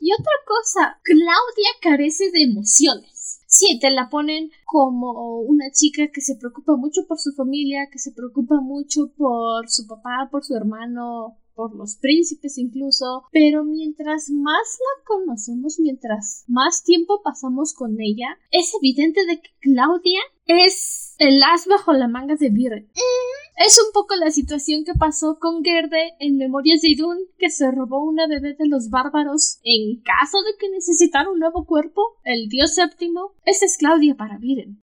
S1: Y otra cosa, Claudia carece de emociones. Sí, te la ponen como una chica que se preocupa mucho por su familia, que se preocupa mucho por su papá, por su hermano, por los príncipes incluso, pero mientras más la conocemos, mientras más tiempo pasamos con ella, es evidente de que Claudia es el as bajo la manga de Viren. Es un poco la situación que pasó con Gerde en Memorias de Idun, que se robó una bebé de los bárbaros en caso de que necesitara un nuevo cuerpo, el dios séptimo. Esa es Claudia para Viren.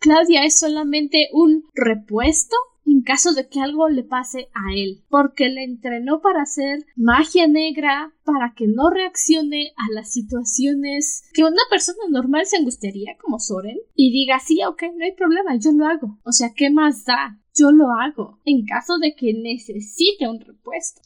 S1: Claudia es solamente un repuesto en caso de que algo le pase a él, porque le entrenó para hacer magia negra, para que no reaccione a las situaciones que una persona normal se angustiaría como Soren y diga sí, ok, no hay problema, yo lo hago. O sea, ¿qué más da? yo lo hago en caso de que necesite un repuesto.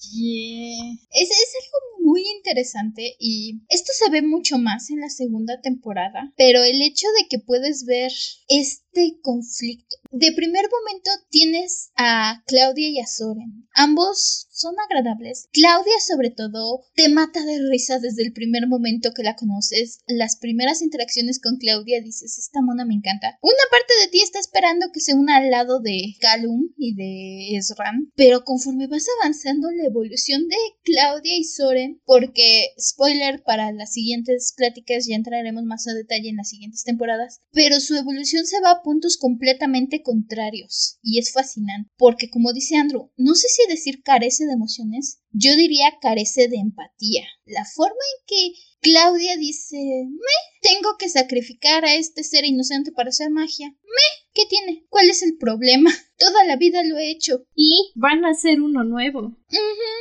S2: Es, es algo muy interesante y esto se ve mucho más en la segunda temporada, pero el hecho de que puedes ver este conflicto. De primer momento tienes a Claudia y a Soren. Ambos son agradables. Claudia sobre todo te mata de risa desde el primer momento que la conoces. Las primeras interacciones con Claudia dices, esta mona me encanta. Una parte de ti está esperando que se una al lado de Calum y de Ezran, pero conforme vas avanzando la evolución de Claudia y Soren, porque spoiler para las siguientes pláticas ya entraremos más a detalle en las siguientes temporadas, pero su evolución se va a puntos completamente contrarios y es fascinante, porque como dice Andrew, no sé si decir carece de emociones, yo diría carece de empatía. La forma en que Claudia dice, me, tengo que sacrificar a este ser inocente para hacer magia. Me, ¿qué tiene? ¿Cuál es el problema? Toda la vida lo he hecho.
S1: Y van a hacer uno nuevo.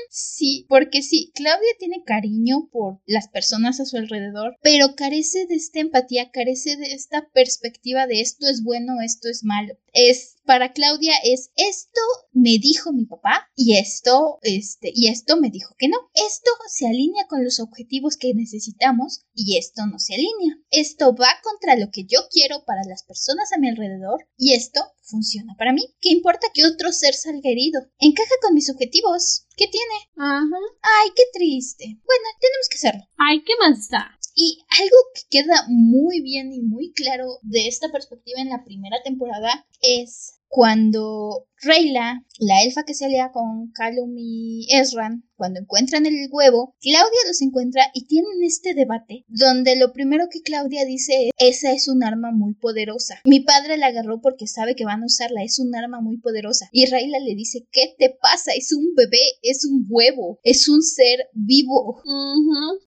S2: Sí, porque sí, Claudia tiene cariño por las personas a su alrededor, pero carece de esta empatía, carece de esta perspectiva de esto es bueno, esto es malo. Es para Claudia es esto me dijo mi papá y esto este y esto me dijo que no. Esto se alinea con los objetivos que necesitamos y esto no se alinea. Esto va contra lo que yo quiero para las personas a mi alrededor y esto funciona para mí. ¿Qué importa que otro ser salga herido? Encaja con mis objetivos. ¿Qué tiene?
S1: Ajá.
S2: Ay, qué triste. Bueno, tenemos que hacerlo.
S1: Ay, ¿qué más da?
S2: Y algo que queda muy bien y muy claro de esta perspectiva en la primera temporada es cuando Reyla, la elfa que se alía con Calum y Ezran, cuando encuentran el huevo, Claudia los encuentra y tienen este debate donde lo primero que Claudia dice es esa es un arma muy poderosa. Mi padre la agarró porque sabe que van a usarla, es un arma muy poderosa. Y Reyla le dice, ¿qué te pasa? Es un bebé, es un huevo, es un ser vivo.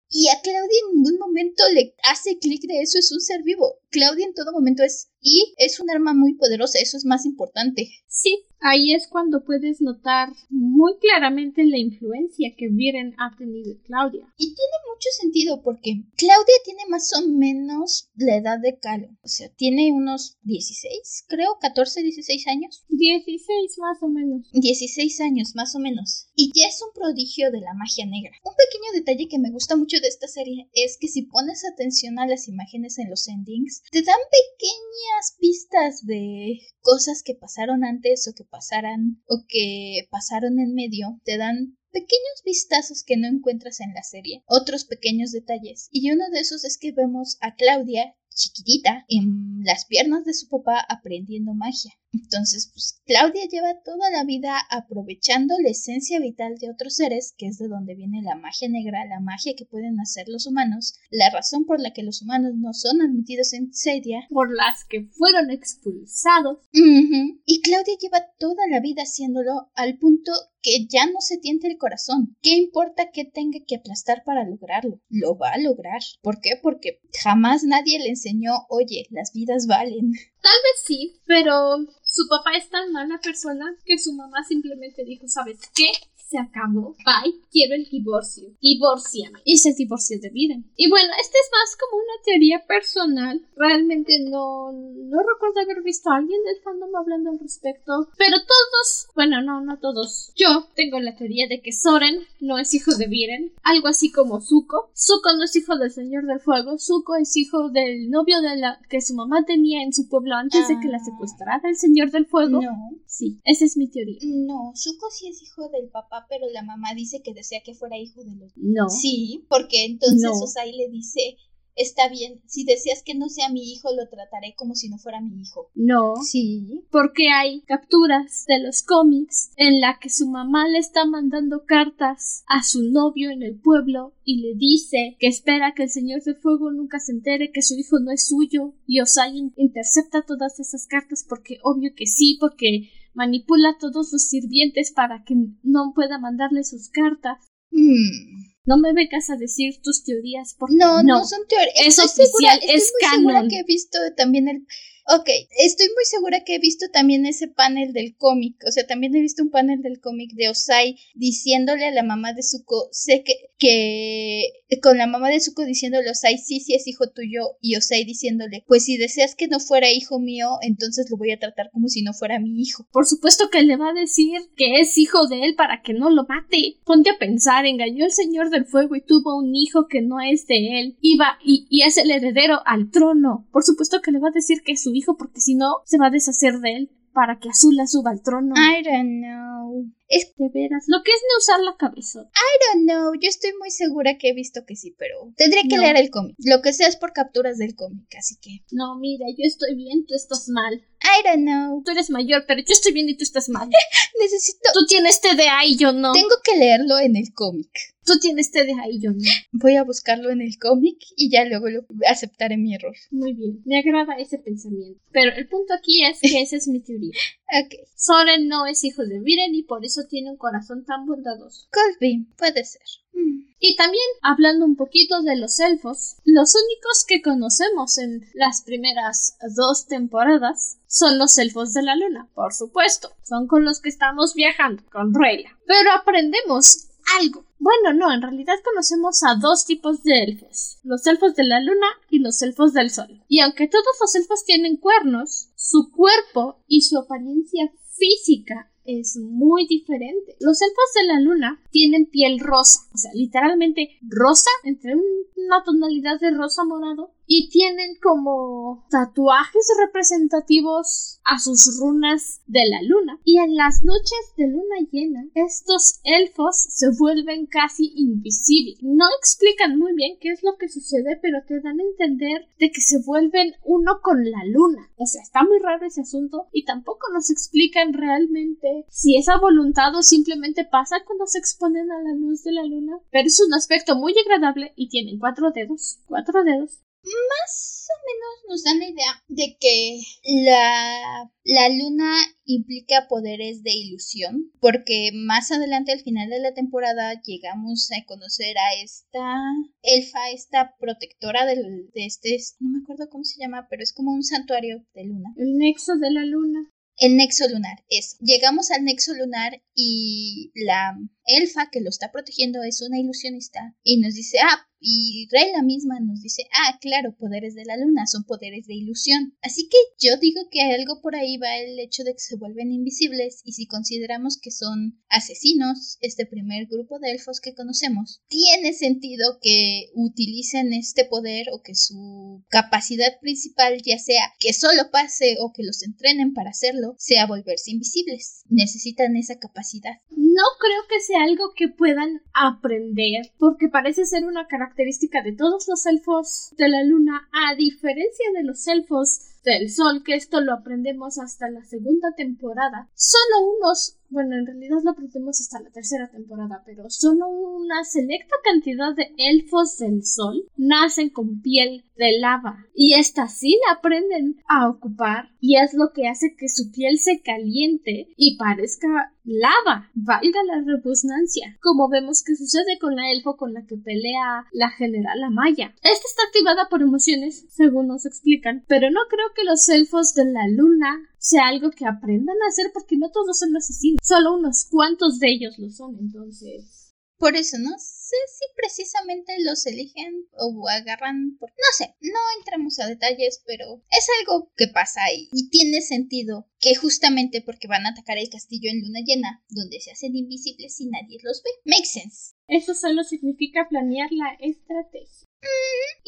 S2: Y a Claudia en ningún momento le hace clic de eso, es un ser vivo. Claudia en todo momento es y es un arma muy poderosa, eso es más importante.
S1: Sí, ahí es cuando puedes notar muy claramente la influencia que Viren ha tenido Claudia.
S2: Y tiene mucho sentido porque Claudia tiene más o menos la edad de Calo. O sea, tiene unos 16, creo, 14, 16 años.
S1: 16 más o menos.
S2: 16 años más o menos. Y ya es un prodigio de la magia negra. Un pequeño detalle que me gusta mucho de esta serie es que si pones atención a las imágenes en los endings, te dan pequeñas pistas de cosas que pasaron antes o que pasarán o que pasaron en medio, te dan pequeños vistazos que no encuentras en la serie, otros pequeños detalles. Y uno de esos es que vemos a Claudia chiquitita en las piernas de su papá aprendiendo magia. Entonces, pues Claudia lleva toda la vida aprovechando la esencia vital de otros seres, que es de donde viene la magia negra, la magia que pueden hacer los humanos, la razón por la que los humanos no son admitidos en Sedia.
S1: Por las que fueron expulsados.
S2: Y Claudia lleva toda la vida haciéndolo al punto que ya no se tiente el corazón. ¿Qué importa que tenga que aplastar para lograrlo? Lo va a lograr. ¿Por qué? Porque jamás nadie le enseñó, oye, las vidas valen.
S1: Tal vez sí, pero su papá es tan mala persona que su mamá simplemente dijo, ¿sabes qué? Se acabó. Bye, quiero el divorcio. Divorciame. Y se divorció de Viren. Y bueno, este es más como una teoría personal. Realmente no, no recuerdo haber visto a alguien del fandom hablando al respecto. Pero todos, bueno, no, no todos. Yo tengo la teoría de que Soren no es hijo de Viren. Algo así como Zuko. Zuko no es hijo del Señor del Fuego. Zuko es hijo del novio de la que su mamá tenía en su pueblo antes de que la ah. secuestrara el Señor del Fuego.
S2: No.
S1: Sí, esa es mi teoría.
S2: No, Zuko sí es hijo del papá pero la mamá dice que desea que fuera hijo de los.
S1: No.
S2: Sí, porque entonces Osai le dice. Está bien, si deseas que no sea mi hijo, lo trataré como si no fuera mi hijo.
S1: No.
S2: Sí.
S1: Porque hay capturas de los cómics en la que su mamá le está mandando cartas a su novio en el pueblo y le dice que espera que el Señor del Fuego nunca se entere que su hijo no es suyo y Osai intercepta todas esas cartas porque obvio que sí, porque manipula a todos los sirvientes para que no pueda mandarle sus cartas.
S2: Hmm.
S1: No me vengas a decir tus teorías porque
S2: no, no, son teorías.
S1: Es oficial, es canon.
S2: que he visto también el Ok, estoy muy segura que he visto también ese panel del cómic. O sea, también he visto un panel del cómic de Osai diciéndole a la mamá de Zuko, sé que, que con la mamá de Zuko diciéndole a Osai, sí, sí es hijo tuyo, y Osai diciéndole, pues si deseas que no fuera hijo mío, entonces lo voy a tratar como si no fuera mi hijo.
S1: Por supuesto que le va a decir que es hijo de él para que no lo mate. Ponte a pensar, engañó al Señor del Fuego y tuvo un hijo que no es de él. Iba y, y es el heredero al trono. Por supuesto que le va a decir que es su hijo porque si no se va a deshacer de él para que Azula suba al trono.
S2: I don't know.
S1: Es de veras, lo que es no usar la cabeza.
S2: I don't know, yo estoy muy segura que he visto que sí, pero tendría que leer el cómic. Lo que sea es por capturas del cómic, así que.
S1: No, mira, yo estoy bien, tú estás mal.
S2: I don't know.
S1: Tú eres mayor, pero yo estoy bien y tú estás mal.
S2: Necesito.
S1: Tú tienes TDA y yo no.
S2: Tengo que leerlo en el cómic.
S1: Tú tienes TDA y yo no.
S2: Voy a buscarlo en el cómic y ya luego lo aceptaré mi error.
S1: Muy bien, me agrada ese pensamiento. Pero el punto aquí es que esa es mi teoría.
S2: Ok.
S1: Soren no es hijo de Viren y por eso tiene un corazón tan bondadoso.
S2: Colby, puede ser. Mm.
S1: Y también, hablando un poquito de los elfos, los únicos que conocemos en las primeras dos temporadas son los elfos de la luna, por supuesto. Son con los que estamos viajando, con Reyla. Pero aprendemos algo. Bueno, no, en realidad conocemos a dos tipos de elfos, los elfos de la luna y los elfos del sol. Y aunque todos los elfos tienen cuernos, su cuerpo y su apariencia física es muy diferente. Los elfos de la luna tienen piel rosa, o sea, literalmente rosa, entre una tonalidad de rosa morado, y tienen como tatuajes representativos a sus runas de la luna. Y en las noches de luna llena, estos elfos se vuelven casi invisibles. No explican muy bien qué es lo que sucede, pero te dan a entender de que se vuelven uno con la luna. O sea, está muy raro ese asunto y tampoco nos explican realmente si esa voluntad o simplemente pasa cuando se exponen a la luz de la luna. Pero es un aspecto muy agradable y tienen cuatro dedos. Cuatro dedos
S2: más o menos nos dan la idea de que la, la luna implica poderes de ilusión, porque más adelante al final de la temporada llegamos a conocer a esta elfa, esta protectora del, de este, no me acuerdo cómo se llama, pero es como un santuario de luna.
S1: El nexo de la luna.
S2: El nexo lunar, eso. Llegamos al nexo lunar y la elfa que lo está protegiendo es una ilusionista y nos dice, ah, y Rey la misma nos dice, ah, claro, poderes de la luna, son poderes de ilusión. Así que yo digo que algo por ahí va el hecho de que se vuelven invisibles y si consideramos que son asesinos, este primer grupo de elfos que conocemos, tiene sentido que utilicen este poder o que su capacidad principal, ya sea que solo pase o que los entrenen para hacerlo, sea volverse invisibles. Necesitan esa capacidad.
S1: No creo que sea algo que puedan aprender, porque parece ser una característica de todos los elfos de la luna, a diferencia de los elfos del sol, que esto lo aprendemos hasta la segunda temporada. Solo unos, bueno, en realidad lo aprendemos hasta la tercera temporada, pero solo una selecta cantidad de elfos del sol nacen con piel de lava. Y esta sí la aprenden a ocupar y es lo que hace que su piel se caliente y parezca lava, valga la repugnancia, como vemos que sucede con la elfo con la que pelea la general Amaya. Esta está activada por emociones, según nos explican, pero no creo que los elfos de la luna sea algo que aprendan a hacer porque no todos son asesinos, solo unos cuantos de ellos lo son, entonces
S2: por eso no sé si precisamente los eligen o agarran por... No sé, no entramos a detalles, pero es algo que pasa ahí. Y tiene sentido que justamente porque van a atacar el castillo en luna llena, donde se hacen invisibles y nadie los ve. Makes sense.
S1: Eso solo significa planear la estrategia.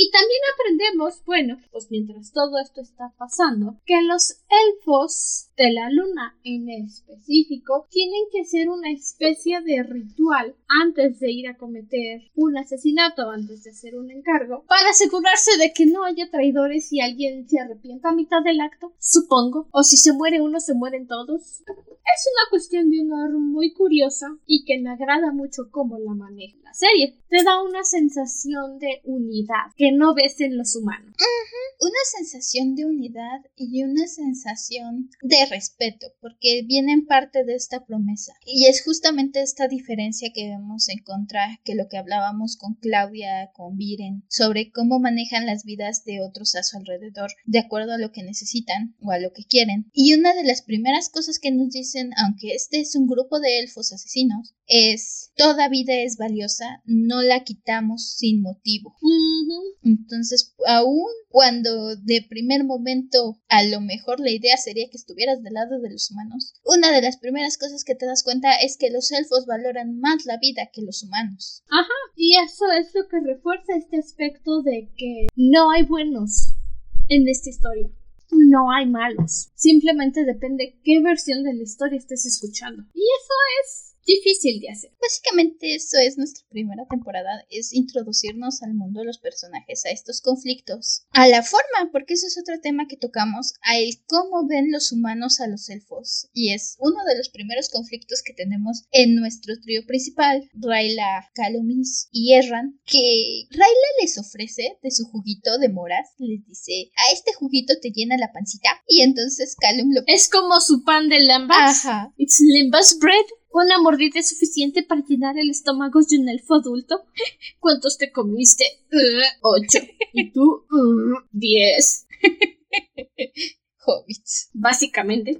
S1: Y también aprendemos, bueno, pues mientras todo esto está pasando, que los elfos de la luna en específico tienen que hacer una especie de ritual antes de ir a cometer un asesinato, antes de hacer un encargo, para asegurarse de que no haya traidores y alguien se arrepienta a mitad del acto, supongo, o si se muere uno, se mueren todos. Es una cuestión de honor muy curiosa y que me agrada mucho cómo la maneja la serie. Te da una sensación de unidad que no ves en los humanos.
S2: Una sensación de unidad y una sensación de respeto, porque vienen parte de esta promesa. Y es justamente esta diferencia que vemos en contra que lo que hablábamos con Claudia, con Viren, sobre cómo manejan las vidas de otros a su alrededor, de acuerdo a lo que necesitan o a lo que quieren. Y una de las primeras cosas que nos dicen, aunque este es un grupo de elfos asesinos, es toda vida es valiosa, no la quitamos sin motivo. Entonces, aún cuando de primer momento a lo mejor la idea sería que estuvieras del lado de los humanos, una de las primeras cosas que te das cuenta es que los elfos valoran más la vida que los humanos.
S1: Ajá, y eso es lo que refuerza este aspecto de que no hay buenos en esta historia. No hay malos. Simplemente depende qué versión de la historia estés escuchando. Y eso es difícil de hacer.
S2: Básicamente eso es nuestra primera temporada, es introducirnos al mundo de los personajes, a estos conflictos, a la forma, porque ese es otro tema que tocamos, a el cómo ven los humanos a los elfos. Y es uno de los primeros conflictos que tenemos en nuestro trío principal, Rayla, Calumis y Erran, que Rayla les ofrece de su juguito de moras, les dice, a este juguito te llena la pancita, y entonces Calum lo...
S1: Es como su pan de lambas.
S2: Ajá.
S1: It's limbas bread. Una mordida es suficiente para llenar el estómago de un elfo adulto. ¿Cuántos te comiste? Uh, ocho. ¿Y tú? Uh, diez.
S2: Hobbits.
S1: Básicamente.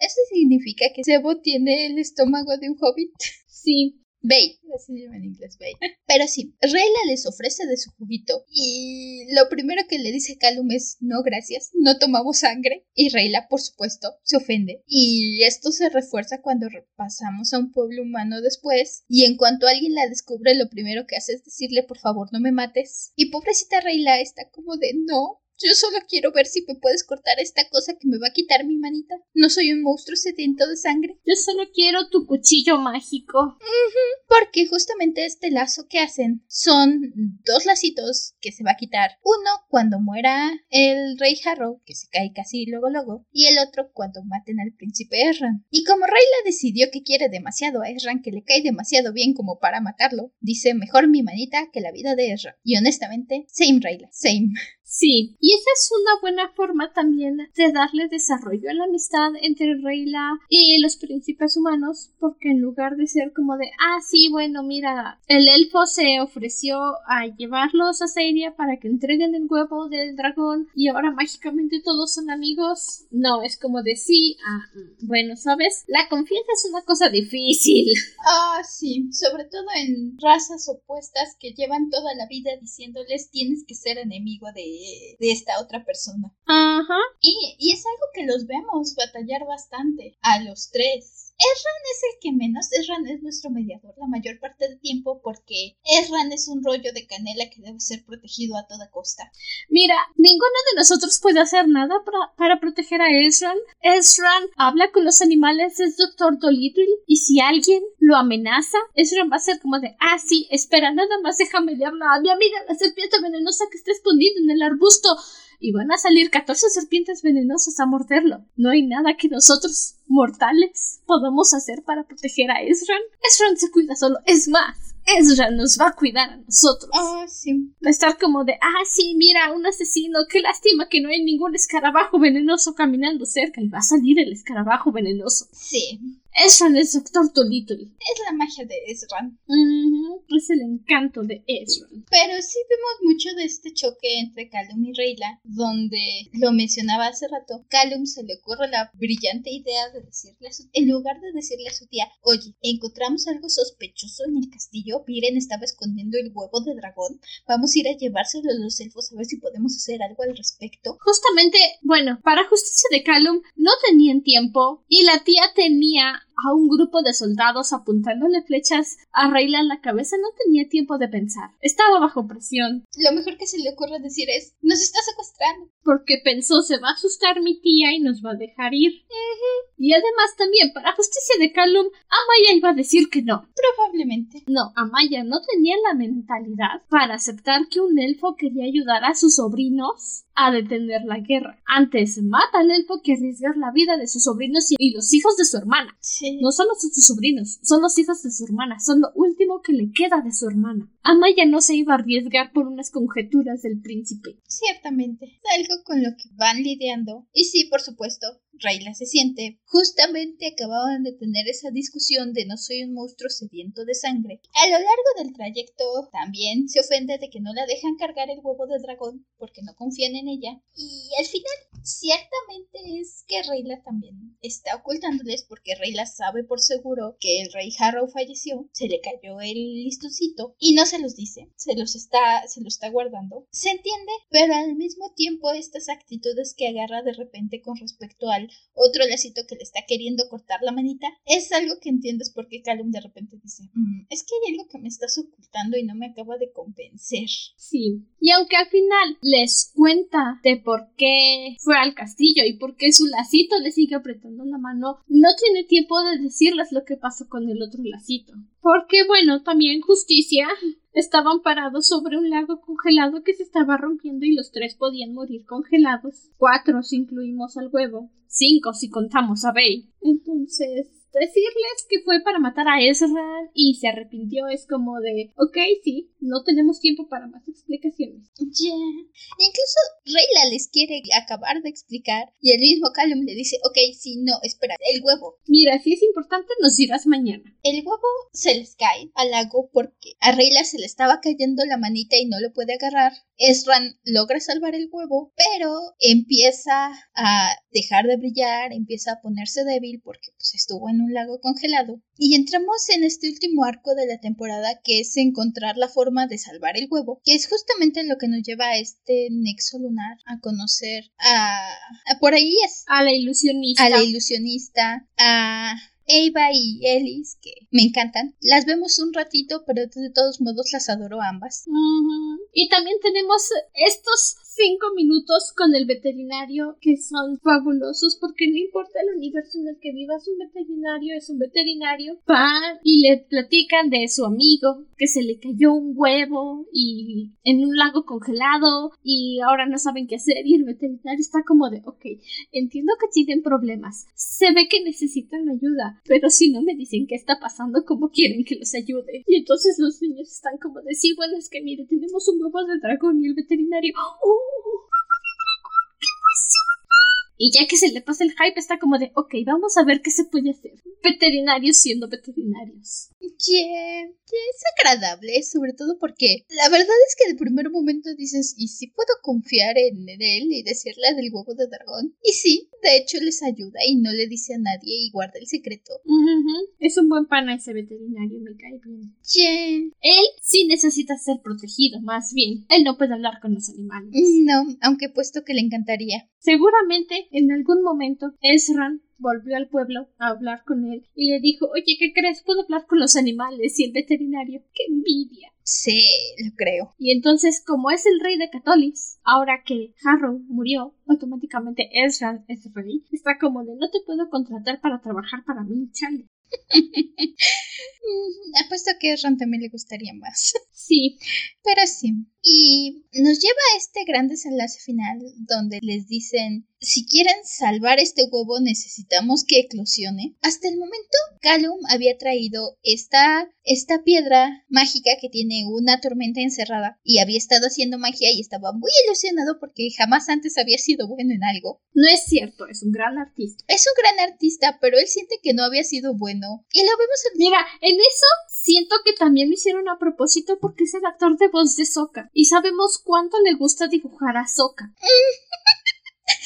S2: ¿Eso significa que Sebo tiene el estómago de un hobbit?
S1: Sí.
S2: Bay, así se llama en inglés, Bay. Pero sí, Reyla les ofrece de su juguito y lo primero que le dice Calum es no gracias, no tomamos sangre y Reyla, por supuesto, se ofende. Y esto se refuerza cuando pasamos a un pueblo humano después. Y en cuanto alguien la descubre lo primero que hace es decirle por favor no me mates y pobrecita Reyla está como de no, yo solo quiero ver si me puedes cortar esta cosa que me va a quitar mi manita. No soy un monstruo sediento de sangre.
S1: Yo solo quiero tu cuchillo mágico.
S2: Porque justamente este lazo que hacen son dos lacitos que se va a quitar. Uno cuando muera el rey Harrow, que se cae casi luego luego, y el otro cuando maten al príncipe Erran. Y como Rayla decidió que quiere demasiado a Erran, que le cae demasiado bien como para matarlo, dice mejor mi manita que la vida de Erran. Y honestamente, same Rayla, same.
S1: Sí, y esa es una buena forma también de darle desarrollo a la amistad entre Reyla y los príncipes humanos, porque en lugar de ser como de, ah, sí, bueno, mira, el elfo se ofreció a llevarlos a Seiria para que entreguen el huevo del dragón y ahora mágicamente todos son amigos, no, es como de sí, ah, bueno, ¿sabes? La confianza es una cosa difícil.
S2: Ah, sí, sobre todo en razas opuestas que llevan toda la vida diciéndoles tienes que ser enemigo de de, esta otra persona.
S1: Ajá.
S2: Y, y es algo que los vemos batallar bastante a los tres. Erran es el que menos, Erran es nuestro mediador la mayor parte del tiempo porque Erran es un rollo de canela que debe ser protegido a toda costa.
S1: Mira, ninguno de nosotros puede hacer nada para, para proteger a Ezran. Ezran habla con los animales, es Doctor Dolittle, y si alguien lo amenaza, Ezran va a ser como de, ah, sí, espera, nada más déjame hablar a mi amiga la serpiente venenosa que está escondida en el arbusto y van a salir 14 serpientes venenosas a morderlo. No hay nada que nosotros, mortales, podamos hacer para proteger a Ezran. Ezran se cuida solo. Es más, Ezra nos va a cuidar a nosotros.
S2: Ah, sí.
S1: Va a estar como de, ah, sí, mira, un asesino, qué lástima que no hay ningún escarabajo venenoso caminando cerca y va a salir el escarabajo venenoso.
S2: Sí.
S1: Ezran es Doctor Dolittle.
S2: Es la magia de Ezran.
S1: Es el encanto de Ezran.
S2: Pero sí vemos mucho de este choque entre Calum y Reyla, donde lo mencionaba hace rato. Calum se le ocurre la brillante idea de decirle a su, en lugar de decirle a su tía, oye, encontramos algo sospechoso en el castillo, Viren estaba escondiendo el huevo de dragón, vamos a ir a llevárselo a los elfos a ver si podemos hacer algo al respecto.
S1: Justamente, bueno, para justicia de Calum, no tenían tiempo y la tía tenía that a un grupo de soldados apuntándole flechas a Rayla en la cabeza no tenía tiempo de pensar. Estaba bajo presión.
S2: Lo mejor que se le ocurre decir es nos está secuestrando.
S1: Porque pensó se va a asustar mi tía y nos va a dejar ir. Y además también, para justicia de Callum, Amaya iba a decir que no.
S2: Probablemente.
S1: No, Amaya no tenía la mentalidad para aceptar que un elfo quería ayudar a sus sobrinos a detener la guerra. Antes mata al elfo que arriesgar la vida de sus sobrinos y los hijos de su hermana.
S2: Sí.
S1: No solo son sus sobrinos, son los hijos de su hermana, son lo último que le queda de su hermana. Amaya no se iba a arriesgar por unas conjeturas del príncipe.
S2: Ciertamente. Algo con lo que van lidiando. Y sí, por supuesto, Rayla se siente. Justamente acababan de tener esa discusión de no soy un monstruo sediento de sangre. A lo largo del trayecto también se ofende de que no la dejan cargar el huevo de dragón porque no confían en ella. Y al final, ciertamente es que Rayla también está ocultándoles porque Rayla sabe por seguro que el rey Harrow falleció, se le cayó el listoncito y no se los dice, se los está, se lo está guardando. Se entiende, pero al mismo tiempo estas actitudes que agarra de repente con respecto al otro lacito que le está queriendo cortar la manita, es algo que entiendes porque Callum de repente dice, "Mm, es que hay algo que me estás ocultando y no me acaba de convencer.
S1: Sí. Y aunque al final les cuenta de por qué fue al castillo y por qué su lacito le sigue apretando la mano, no tiene tiempo de decirles lo que pasó con el otro lacito. Porque bueno, también justicia. Estaban parados sobre un lago congelado que se estaba rompiendo y los tres podían morir congelados. Cuatro si incluimos al huevo. Cinco si contamos a Bey. Entonces, decirles que fue para matar a Ezra y se arrepintió es como de, ok, sí, no tenemos tiempo para más explicaciones.
S2: Ya. Incluso Rayla les quiere acabar de explicar y el mismo Callum le dice, ok, sí, no, espera, el huevo.
S1: Mira, si es importante, nos dirás mañana.
S2: El huevo se les cae al lago porque a Rayla se le estaba cayendo la manita y no lo puede agarrar. Ezran logra salvar el huevo, pero empieza a dejar de brillar, empieza a ponerse débil porque pues estuvo en un lago congelado. Y entramos en este último arco de la temporada que es encontrar la forma de salvar el huevo, que es justamente lo que nos lleva a este nexo lunar, a conocer a... a por ahí es
S1: A la ilusionista.
S2: a la ilusionista, a Eva y Ellis, que me encantan. Las vemos un ratito, pero de todos modos las adoro ambas.
S1: Y también tenemos estos cinco minutos con el veterinario que son fabulosos porque no importa el universo en el que vivas, un veterinario es un veterinario. Y le platican de su amigo que se le cayó un huevo y en un lago congelado y ahora no saben qué hacer y el veterinario está como de, ok, entiendo que tienen problemas, se ve que necesitan ayuda, pero si no me dicen qué está pasando, ¿cómo quieren que los ayude? Y entonces los niños están como de, sí, bueno, es que mire, tenemos un huevo de dragón y el veterinario, ¡oh! Ooh. Y ya que se le pasa el hype, está como de, ok, vamos a ver qué se puede hacer. Veterinarios siendo veterinarios.
S2: Yeah, yeah, es agradable, sobre todo porque la verdad es que de primer momento dices, ¿y si puedo confiar en él y decirle del huevo de dragón? Y sí, de hecho les ayuda y no le dice a nadie y guarda el secreto.
S1: Es un buen pana ese veterinario, me cae bien.
S2: Yeah.
S1: Él sí necesita ser protegido, más bien. Él no puede hablar con los animales.
S2: No, aunque puesto que le encantaría.
S1: Seguramente en algún momento Ezran volvió al pueblo a hablar con él y le dijo, oye, ¿qué crees? Puedo hablar con los animales y el veterinario. ¡Qué envidia!
S2: Sí, lo creo.
S1: Y entonces, como es el rey de Catolis, ahora que Harrow murió, automáticamente Ezra es rey. Está como de, no te puedo contratar para trabajar para mí, chale.
S2: Apuesto que a Ron también le gustaría más.
S1: Sí,
S2: Pero sí. Y nos lleva a este gran desenlace final donde les dicen, si quieren salvar este huevo necesitamos que eclosione. Hasta el momento, Callum había traído esta, esta piedra mágica que tiene una tormenta encerrada y había estado haciendo magia y estaba muy ilusionado porque jamás antes había sido bueno en algo.
S1: no es cierto, es un gran artista.
S2: Es un gran artista, pero él siente que no había sido bueno. Y lo vemos en
S1: Mira, en eso siento que también lo hicieron a propósito porque es el actor de voz de Sokka y sabemos cuánto le gusta dibujar a Sokka.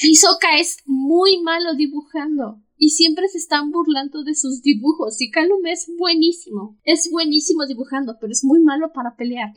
S1: Y Sokka es muy malo dibujando y siempre se están burlando de sus dibujos y Calum es buenísimo. Es buenísimo dibujando, pero es muy malo para pelear.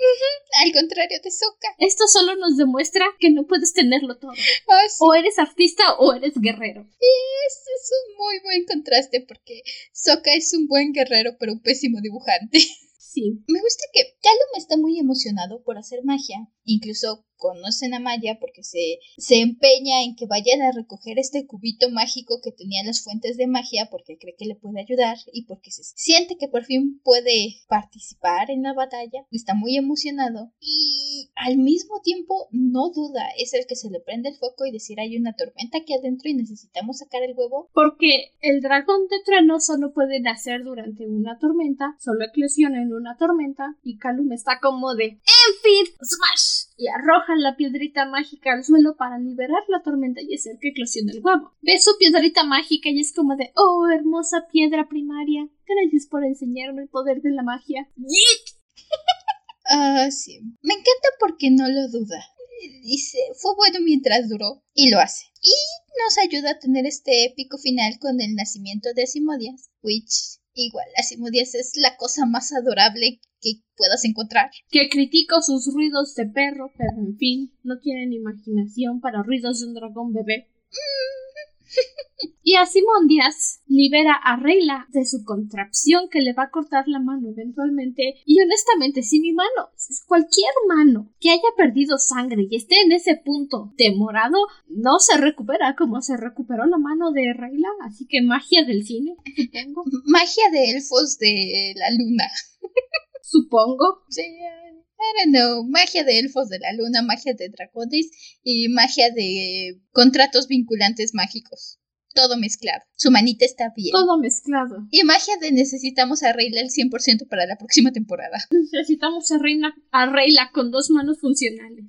S2: al contrario de Sokka.
S1: Esto solo nos demuestra que no puedes tenerlo todo.
S2: Sí.
S1: O eres artista o eres guerrero.
S2: Es, es un muy buen contraste porque Sokka es un buen guerrero pero un pésimo dibujante.
S1: Sí.
S2: Me gusta que Callum está muy emocionado por hacer magia, incluso conocen a Maya porque se, se empeña en que vayan a recoger este cubito mágico que tenía las fuentes de magia porque cree que le puede ayudar y porque se siente que por fin puede participar en la batalla. Está muy emocionado y al mismo tiempo no duda, es el que se le prende el foco y decir hay una tormenta aquí adentro y necesitamos sacar el huevo.
S1: Porque el dragón de trueno solo puede nacer durante una tormenta, solo eclosiona en una tormenta y Calum está como de Enfid Smash y arrojan la piedrita mágica al suelo para liberar la tormenta y hacer que eclosione el huevo. Ve su piedrita mágica y es como de oh hermosa piedra primaria, gracias por enseñarme el poder de la magia.
S2: Ah, sí. Me encanta porque no lo duda. Dice, fue bueno mientras duró y lo hace. Y nos ayuda a tener este épico final con el nacimiento de Simodias, which igual, Simodias es la cosa más adorable que puedas encontrar.
S1: Que critico sus ruidos de perro, pero en fin, no tienen imaginación para ruidos de un dragón bebé. Y Díaz libera a Reyla de su contracción que le va a cortar la mano eventualmente. Y honestamente, si mi mano, cualquier mano que haya perdido sangre y esté en ese punto de morado, no se recupera como se recuperó la mano de Reyla. Así que magia del cine, supongo.
S2: Magia de elfos de la luna.
S1: supongo.
S2: Sí. I don't know, magia de elfos de la luna, magia de dragones y magia de contratos vinculantes mágicos todo mezclado. Su manita está bien.
S1: Todo mezclado.
S2: Y magia de necesitamos a Reyla al 100% para la próxima temporada.
S1: Necesitamos a, Reina, a Reyla con dos manos funcionales.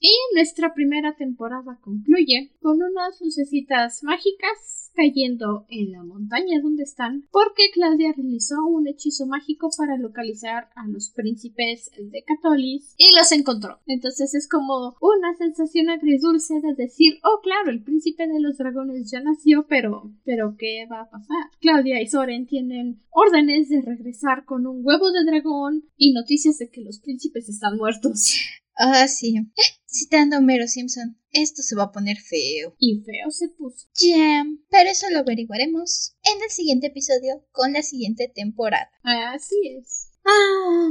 S1: Y nuestra primera temporada concluye con unas lucecitas mágicas cayendo en la montaña donde están porque Claudia realizó un hechizo mágico para localizar a los príncipes de Catolis y los encontró. Entonces es como una sensación agridulce de decir, oh claro, el príncipe de los dragones ya nació, pero, pero ¿qué va a pasar? Claudia y Soren tienen órdenes de regresar con un huevo de dragón y noticias de que los príncipes están muertos.
S2: Ah, sí. Citando a Homero Simpson, esto se va a poner feo.
S1: Y feo se puso.
S2: Ya, pero eso lo averiguaremos en el siguiente episodio con la siguiente temporada.
S1: Así es. Ah,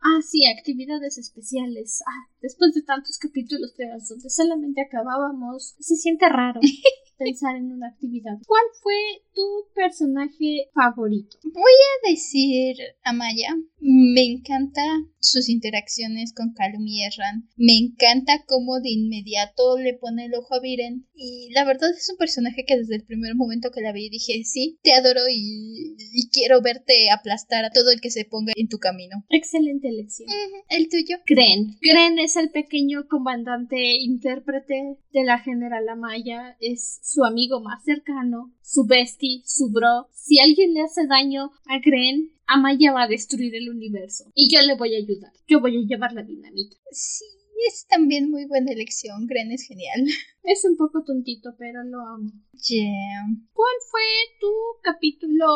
S1: ah, sí, actividades especiales. Ah, después de tantos capítulos de donde solamente acabábamos, se siente raro pensar en una actividad. ¿Cuál fue tu personaje favorito?
S2: Voy a decir Amaya. Me encanta sus interacciones con Calum y Erran. Me encanta cómo de inmediato le pone el ojo a Viren. Y la verdad es un personaje que desde el primer momento que la vi dije, sí, te adoro y, quiero verte aplastar a todo el que se ponga en tu camino.
S1: Excelente elección.
S2: ¿El tuyo?
S1: Gren. Gren es el pequeño comandante intérprete de la general Amaya. Es su amigo más cercano, su bestie, su bro. Si alguien le hace daño a Gren, Amaya va a destruir el universo. Y yo le voy a ayudar. Yo voy a llevar la dinamita.
S2: Sí, es también muy buena elección. Gren es genial.
S1: Es un poco tontito, pero lo amo.
S2: Yeah.
S1: ¿Cuál fue tu capítulo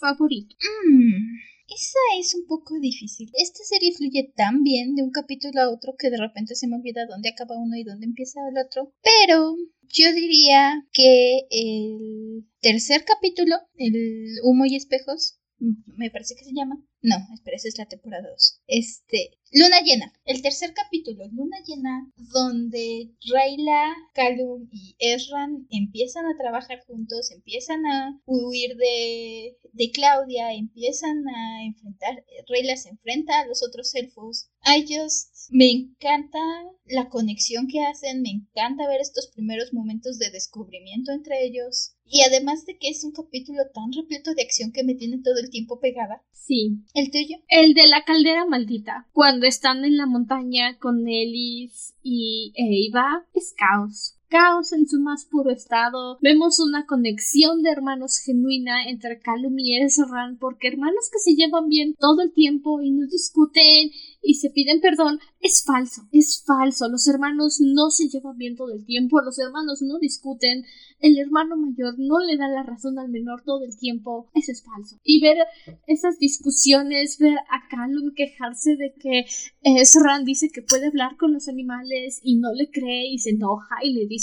S1: favorito?
S2: Mm, esa es un poco difícil. Esta serie fluye tan bien de un capítulo a otro que de repente se me olvida dónde acaba uno y dónde empieza el otro. Pero yo diría que el tercer capítulo, el humo y espejos, me parece que se llama. No, espera, esa es la temporada 2. Este, Luna Llena, el tercer capítulo, Luna Llena, donde Rayla, Calum y Ezran empiezan a trabajar juntos, empiezan a huir de, de Claudia, empiezan a enfrentar, Rayla se enfrenta a los otros elfos. I just, me encanta la conexión que hacen, me encanta ver estos primeros momentos de descubrimiento entre ellos. Y además de que es un capítulo tan repleto de acción que me tiene todo el tiempo pegada.
S1: Sí.
S2: ¿El tuyo?
S1: El de la caldera maldita. Cuando están en la montaña con Ellis y Eva, es caos caos en su más puro estado. Vemos una conexión de hermanos genuina entre Calum y Ezran, porque hermanos que se llevan bien todo el tiempo y no discuten y se piden perdón, es falso, es falso. Los hermanos no se llevan bien todo el tiempo, los hermanos no discuten, el hermano mayor no le da la razón al menor todo el tiempo, eso es falso. Y ver esas discusiones, ver a Calum quejarse de que Ezran dice que puede hablar con los animales y no le cree y se enoja y le dice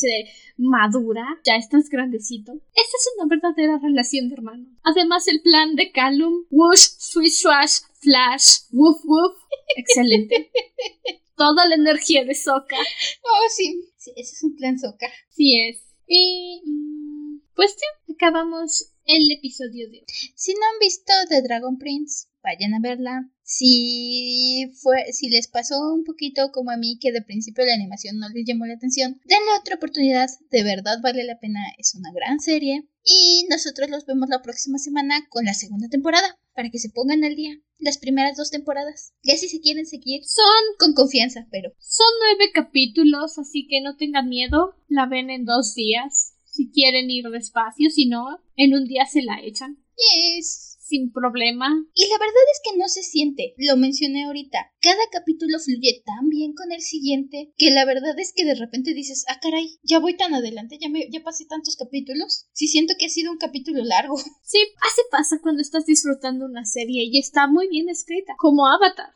S1: madura, ya estás grandecito. Esta es una verdadera relación de hermano. Además el plan de Calum, whoosh, swish, swash, flash, woof, woof, excelente. toda la energía de Soka.
S2: Oh, sí. Sí, ese es un plan Soka.
S1: Sí es. Y mm, pues acabamos el episodio de hoy.
S2: Si no han visto The Dragon Prince, vayan a verla. Si fue, si les pasó un poquito como a mí que de principio la animación no les llamó la atención, denle otra oportunidad, de verdad vale la pena, es una gran serie. Y nosotros los vemos la próxima semana con la segunda temporada, para que se pongan al día las primeras dos temporadas. Ya si se quieren seguir,
S1: Son,
S2: con confianza, pero
S1: son nueve capítulos, así que no tengan miedo. La ven en dos días. Si quieren ir despacio, si no, en un día se la echan.
S2: yes.
S1: Sin problema.
S2: Y la verdad es que no se siente, lo mencioné ahorita. Cada capítulo fluye tan bien con el siguiente que la verdad es que de repente dices, ah caray, ya voy tan adelante, ya, me, ya pasé tantos capítulos. Sí siento que ha sido un capítulo largo.
S1: Sí, así pasa cuando estás disfrutando una serie y está muy bien escrita, como Avatar.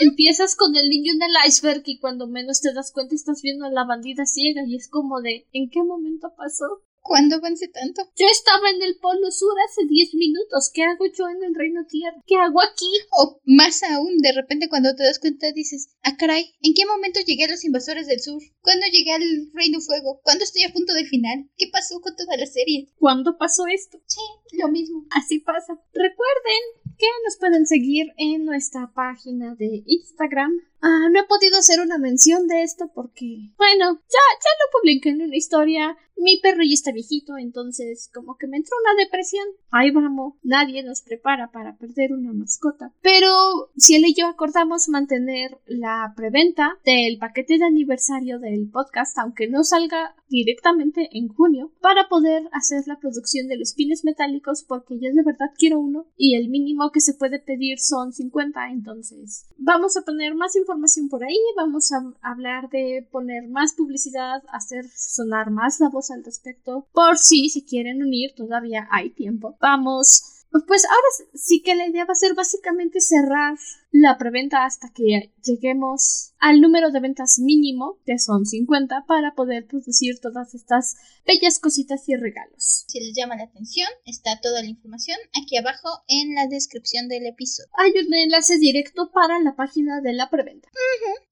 S1: Empiezas con el niño en el iceberg y cuando menos te das cuenta estás viendo a la bandida ciega y es como de, ¿en qué momento pasó?
S2: ¿Cuándo avance tanto?
S1: Yo estaba en el Polo Sur hace 10 minutos. ¿Qué hago yo en el Reino Tierra? ¿Qué hago aquí?
S2: O más aún, de repente cuando te das cuenta dices, ah caray, ¿en qué momento llegué a los invasores del sur? ¿Cuándo llegué al Reino Fuego? ¿Cuándo estoy a punto del final? ¿Qué pasó con toda la serie?
S1: ¿Cuándo pasó esto?
S2: Sí, lo mismo.
S1: Así pasa. Recuerden que nos pueden seguir en nuestra página de Instagram. Ah, no he podido hacer una mención de esto porque, bueno, ya, ya lo publiqué en una historia. Mi perro ya está viejito, entonces como que me entró una depresión. Ahí vamos, nadie nos prepara para perder una mascota. Pero si él y yo acordamos mantener la preventa del paquete de aniversario del podcast, aunque no salga directamente en junio, para poder hacer la producción de los pines metálicos, porque yo de verdad quiero uno y el mínimo que se puede pedir son 50, entonces vamos a poner más información por ahí, vamos a hablar de poner más publicidad, hacer sonar más la voz al respecto, por si se quieren unir, todavía hay tiempo. Vamos pues ahora sí que la idea va a ser básicamente cerrar la preventa hasta que lleguemos al número de ventas mínimo, que son 50, para poder producir todas estas bellas cositas y regalos.
S2: Si les llama la atención, está toda la información aquí abajo en la descripción del episodio.
S1: Hay un enlace directo para la página de la preventa.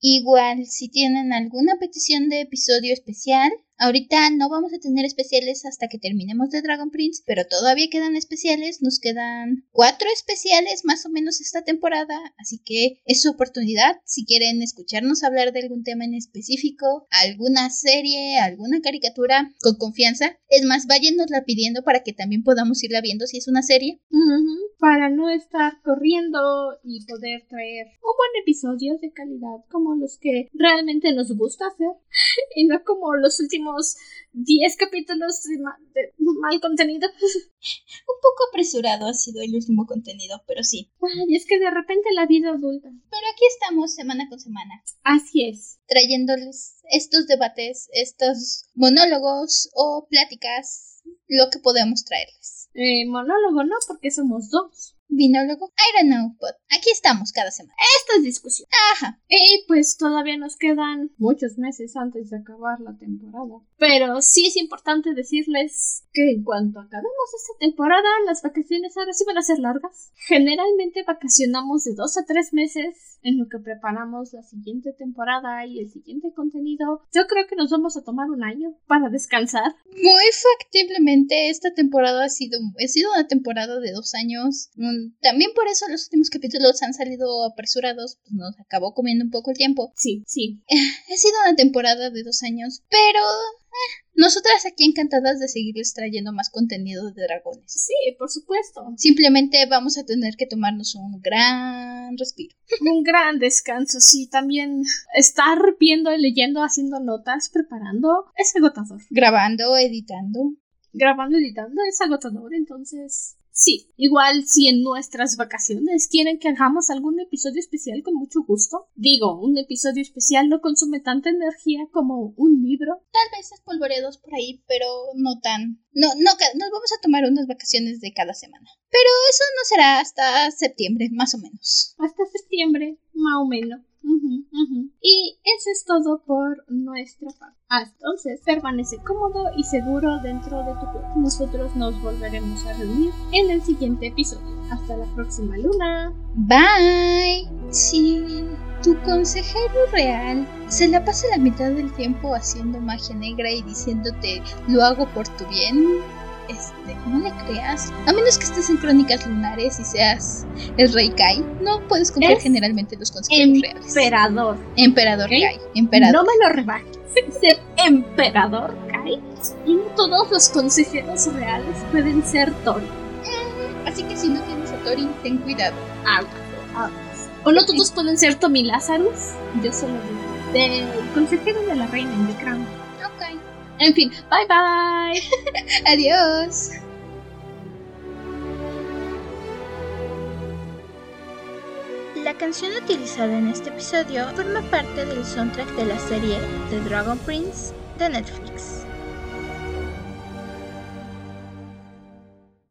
S2: Igual, si tienen alguna petición de episodio especial, ahorita no vamos a tener especiales hasta que terminemos de Dragon Prince, pero todavía quedan especiales, nos quedan cuatro especiales más o menos esta temporada, así que es su oportunidad si quieren escucharnos hablar de algún tema en específico, alguna serie, alguna caricatura, con confianza. Es más, váyanosla pidiendo para que también podamos irla viendo si es una serie.
S1: Para no estar corriendo y poder traer un buen episodio de calidad como los que realmente nos gusta hacer y no como los últimos 10 capítulos de, ma- de mal contenido.
S2: Un poco apresurado ha sido el último contenido, pero sí.
S1: Ay, es que de repente la vida adulta.
S2: Pero aquí estamos semana con semana.
S1: Así es.
S2: trayéndoles estos debates, estos monólogos o pláticas, lo que podemos traerles.
S1: Eh, monólogo no, porque somos dos.
S2: Vinólogo, I don't know, but aquí estamos cada semana.
S1: Esta es discusión.
S2: Ajá,
S1: Y pues todavía nos quedan muchos meses antes de acabar la temporada. Pero sí es importante decirles que en cuanto acabemos esta temporada, las vacaciones ahora sí van a ser largas. Generalmente vacacionamos de dos a tres meses en lo que preparamos la siguiente temporada y el siguiente contenido. Yo creo que nos vamos a tomar un año para descansar.
S2: muy factiblemente esta temporada ha sido, ha sido una temporada de dos años. Mm, También por eso los últimos capítulos han salido apresurados, pues nos acabó comiendo un poco el tiempo.
S1: Sí, sí.
S2: Ha sido una temporada de dos años, pero eh, nosotras aquí encantadas de seguirles trayendo más contenido de dragones.
S1: Sí, por supuesto.
S2: Simplemente vamos a tener que tomarnos un gran respiro.
S1: Un gran descanso, sí. También estar viendo, leyendo, haciendo notas, preparando, es agotador.
S2: Grabando, editando.
S1: grabando y editando es agotador, entonces sí. Igual si en nuestras vacaciones quieren que hagamos algún episodio especial con mucho gusto. Digo, un episodio especial no consume tanta energía como un libro.
S2: Tal vez espolvoreados por ahí, pero no tan. No, no, nos vamos a tomar unas vacaciones de cada semana. Pero eso no será hasta septiembre, más o menos.
S1: Hasta septiembre, más o menos. Ujú, ujú. Y eso es todo por nuestra parte. Ah, Entonces, permanece cómodo y seguro dentro de tu cuerpo. Nosotros nos volveremos a reunir en el siguiente episodio. Hasta la próxima luna.
S2: Bye. Si tu consejero real se la pasa la mitad del tiempo haciendo magia negra y diciéndote lo hago por tu bien, este, no le creas. A menos que estés en crónicas lunares y seas el rey Kai, no puedes confiar generalmente los consejeros reales.
S1: Emperador.
S2: Emperador Kai. Emperador.
S1: No me lo rebajes. Ser emperador Kai. Y no todos los consejeros reales pueden ser Tori.
S2: Así que si no tienes a Tori, ten cuidado.
S1: O no todos pueden ser Tommy Lazarus. Yo solo digo. Del consejero de la reina en The Crown. En fin, bye bye.
S2: Adiós. La canción utilizada en este episodio forma parte del soundtrack de la serie The Dragon Prince de Netflix.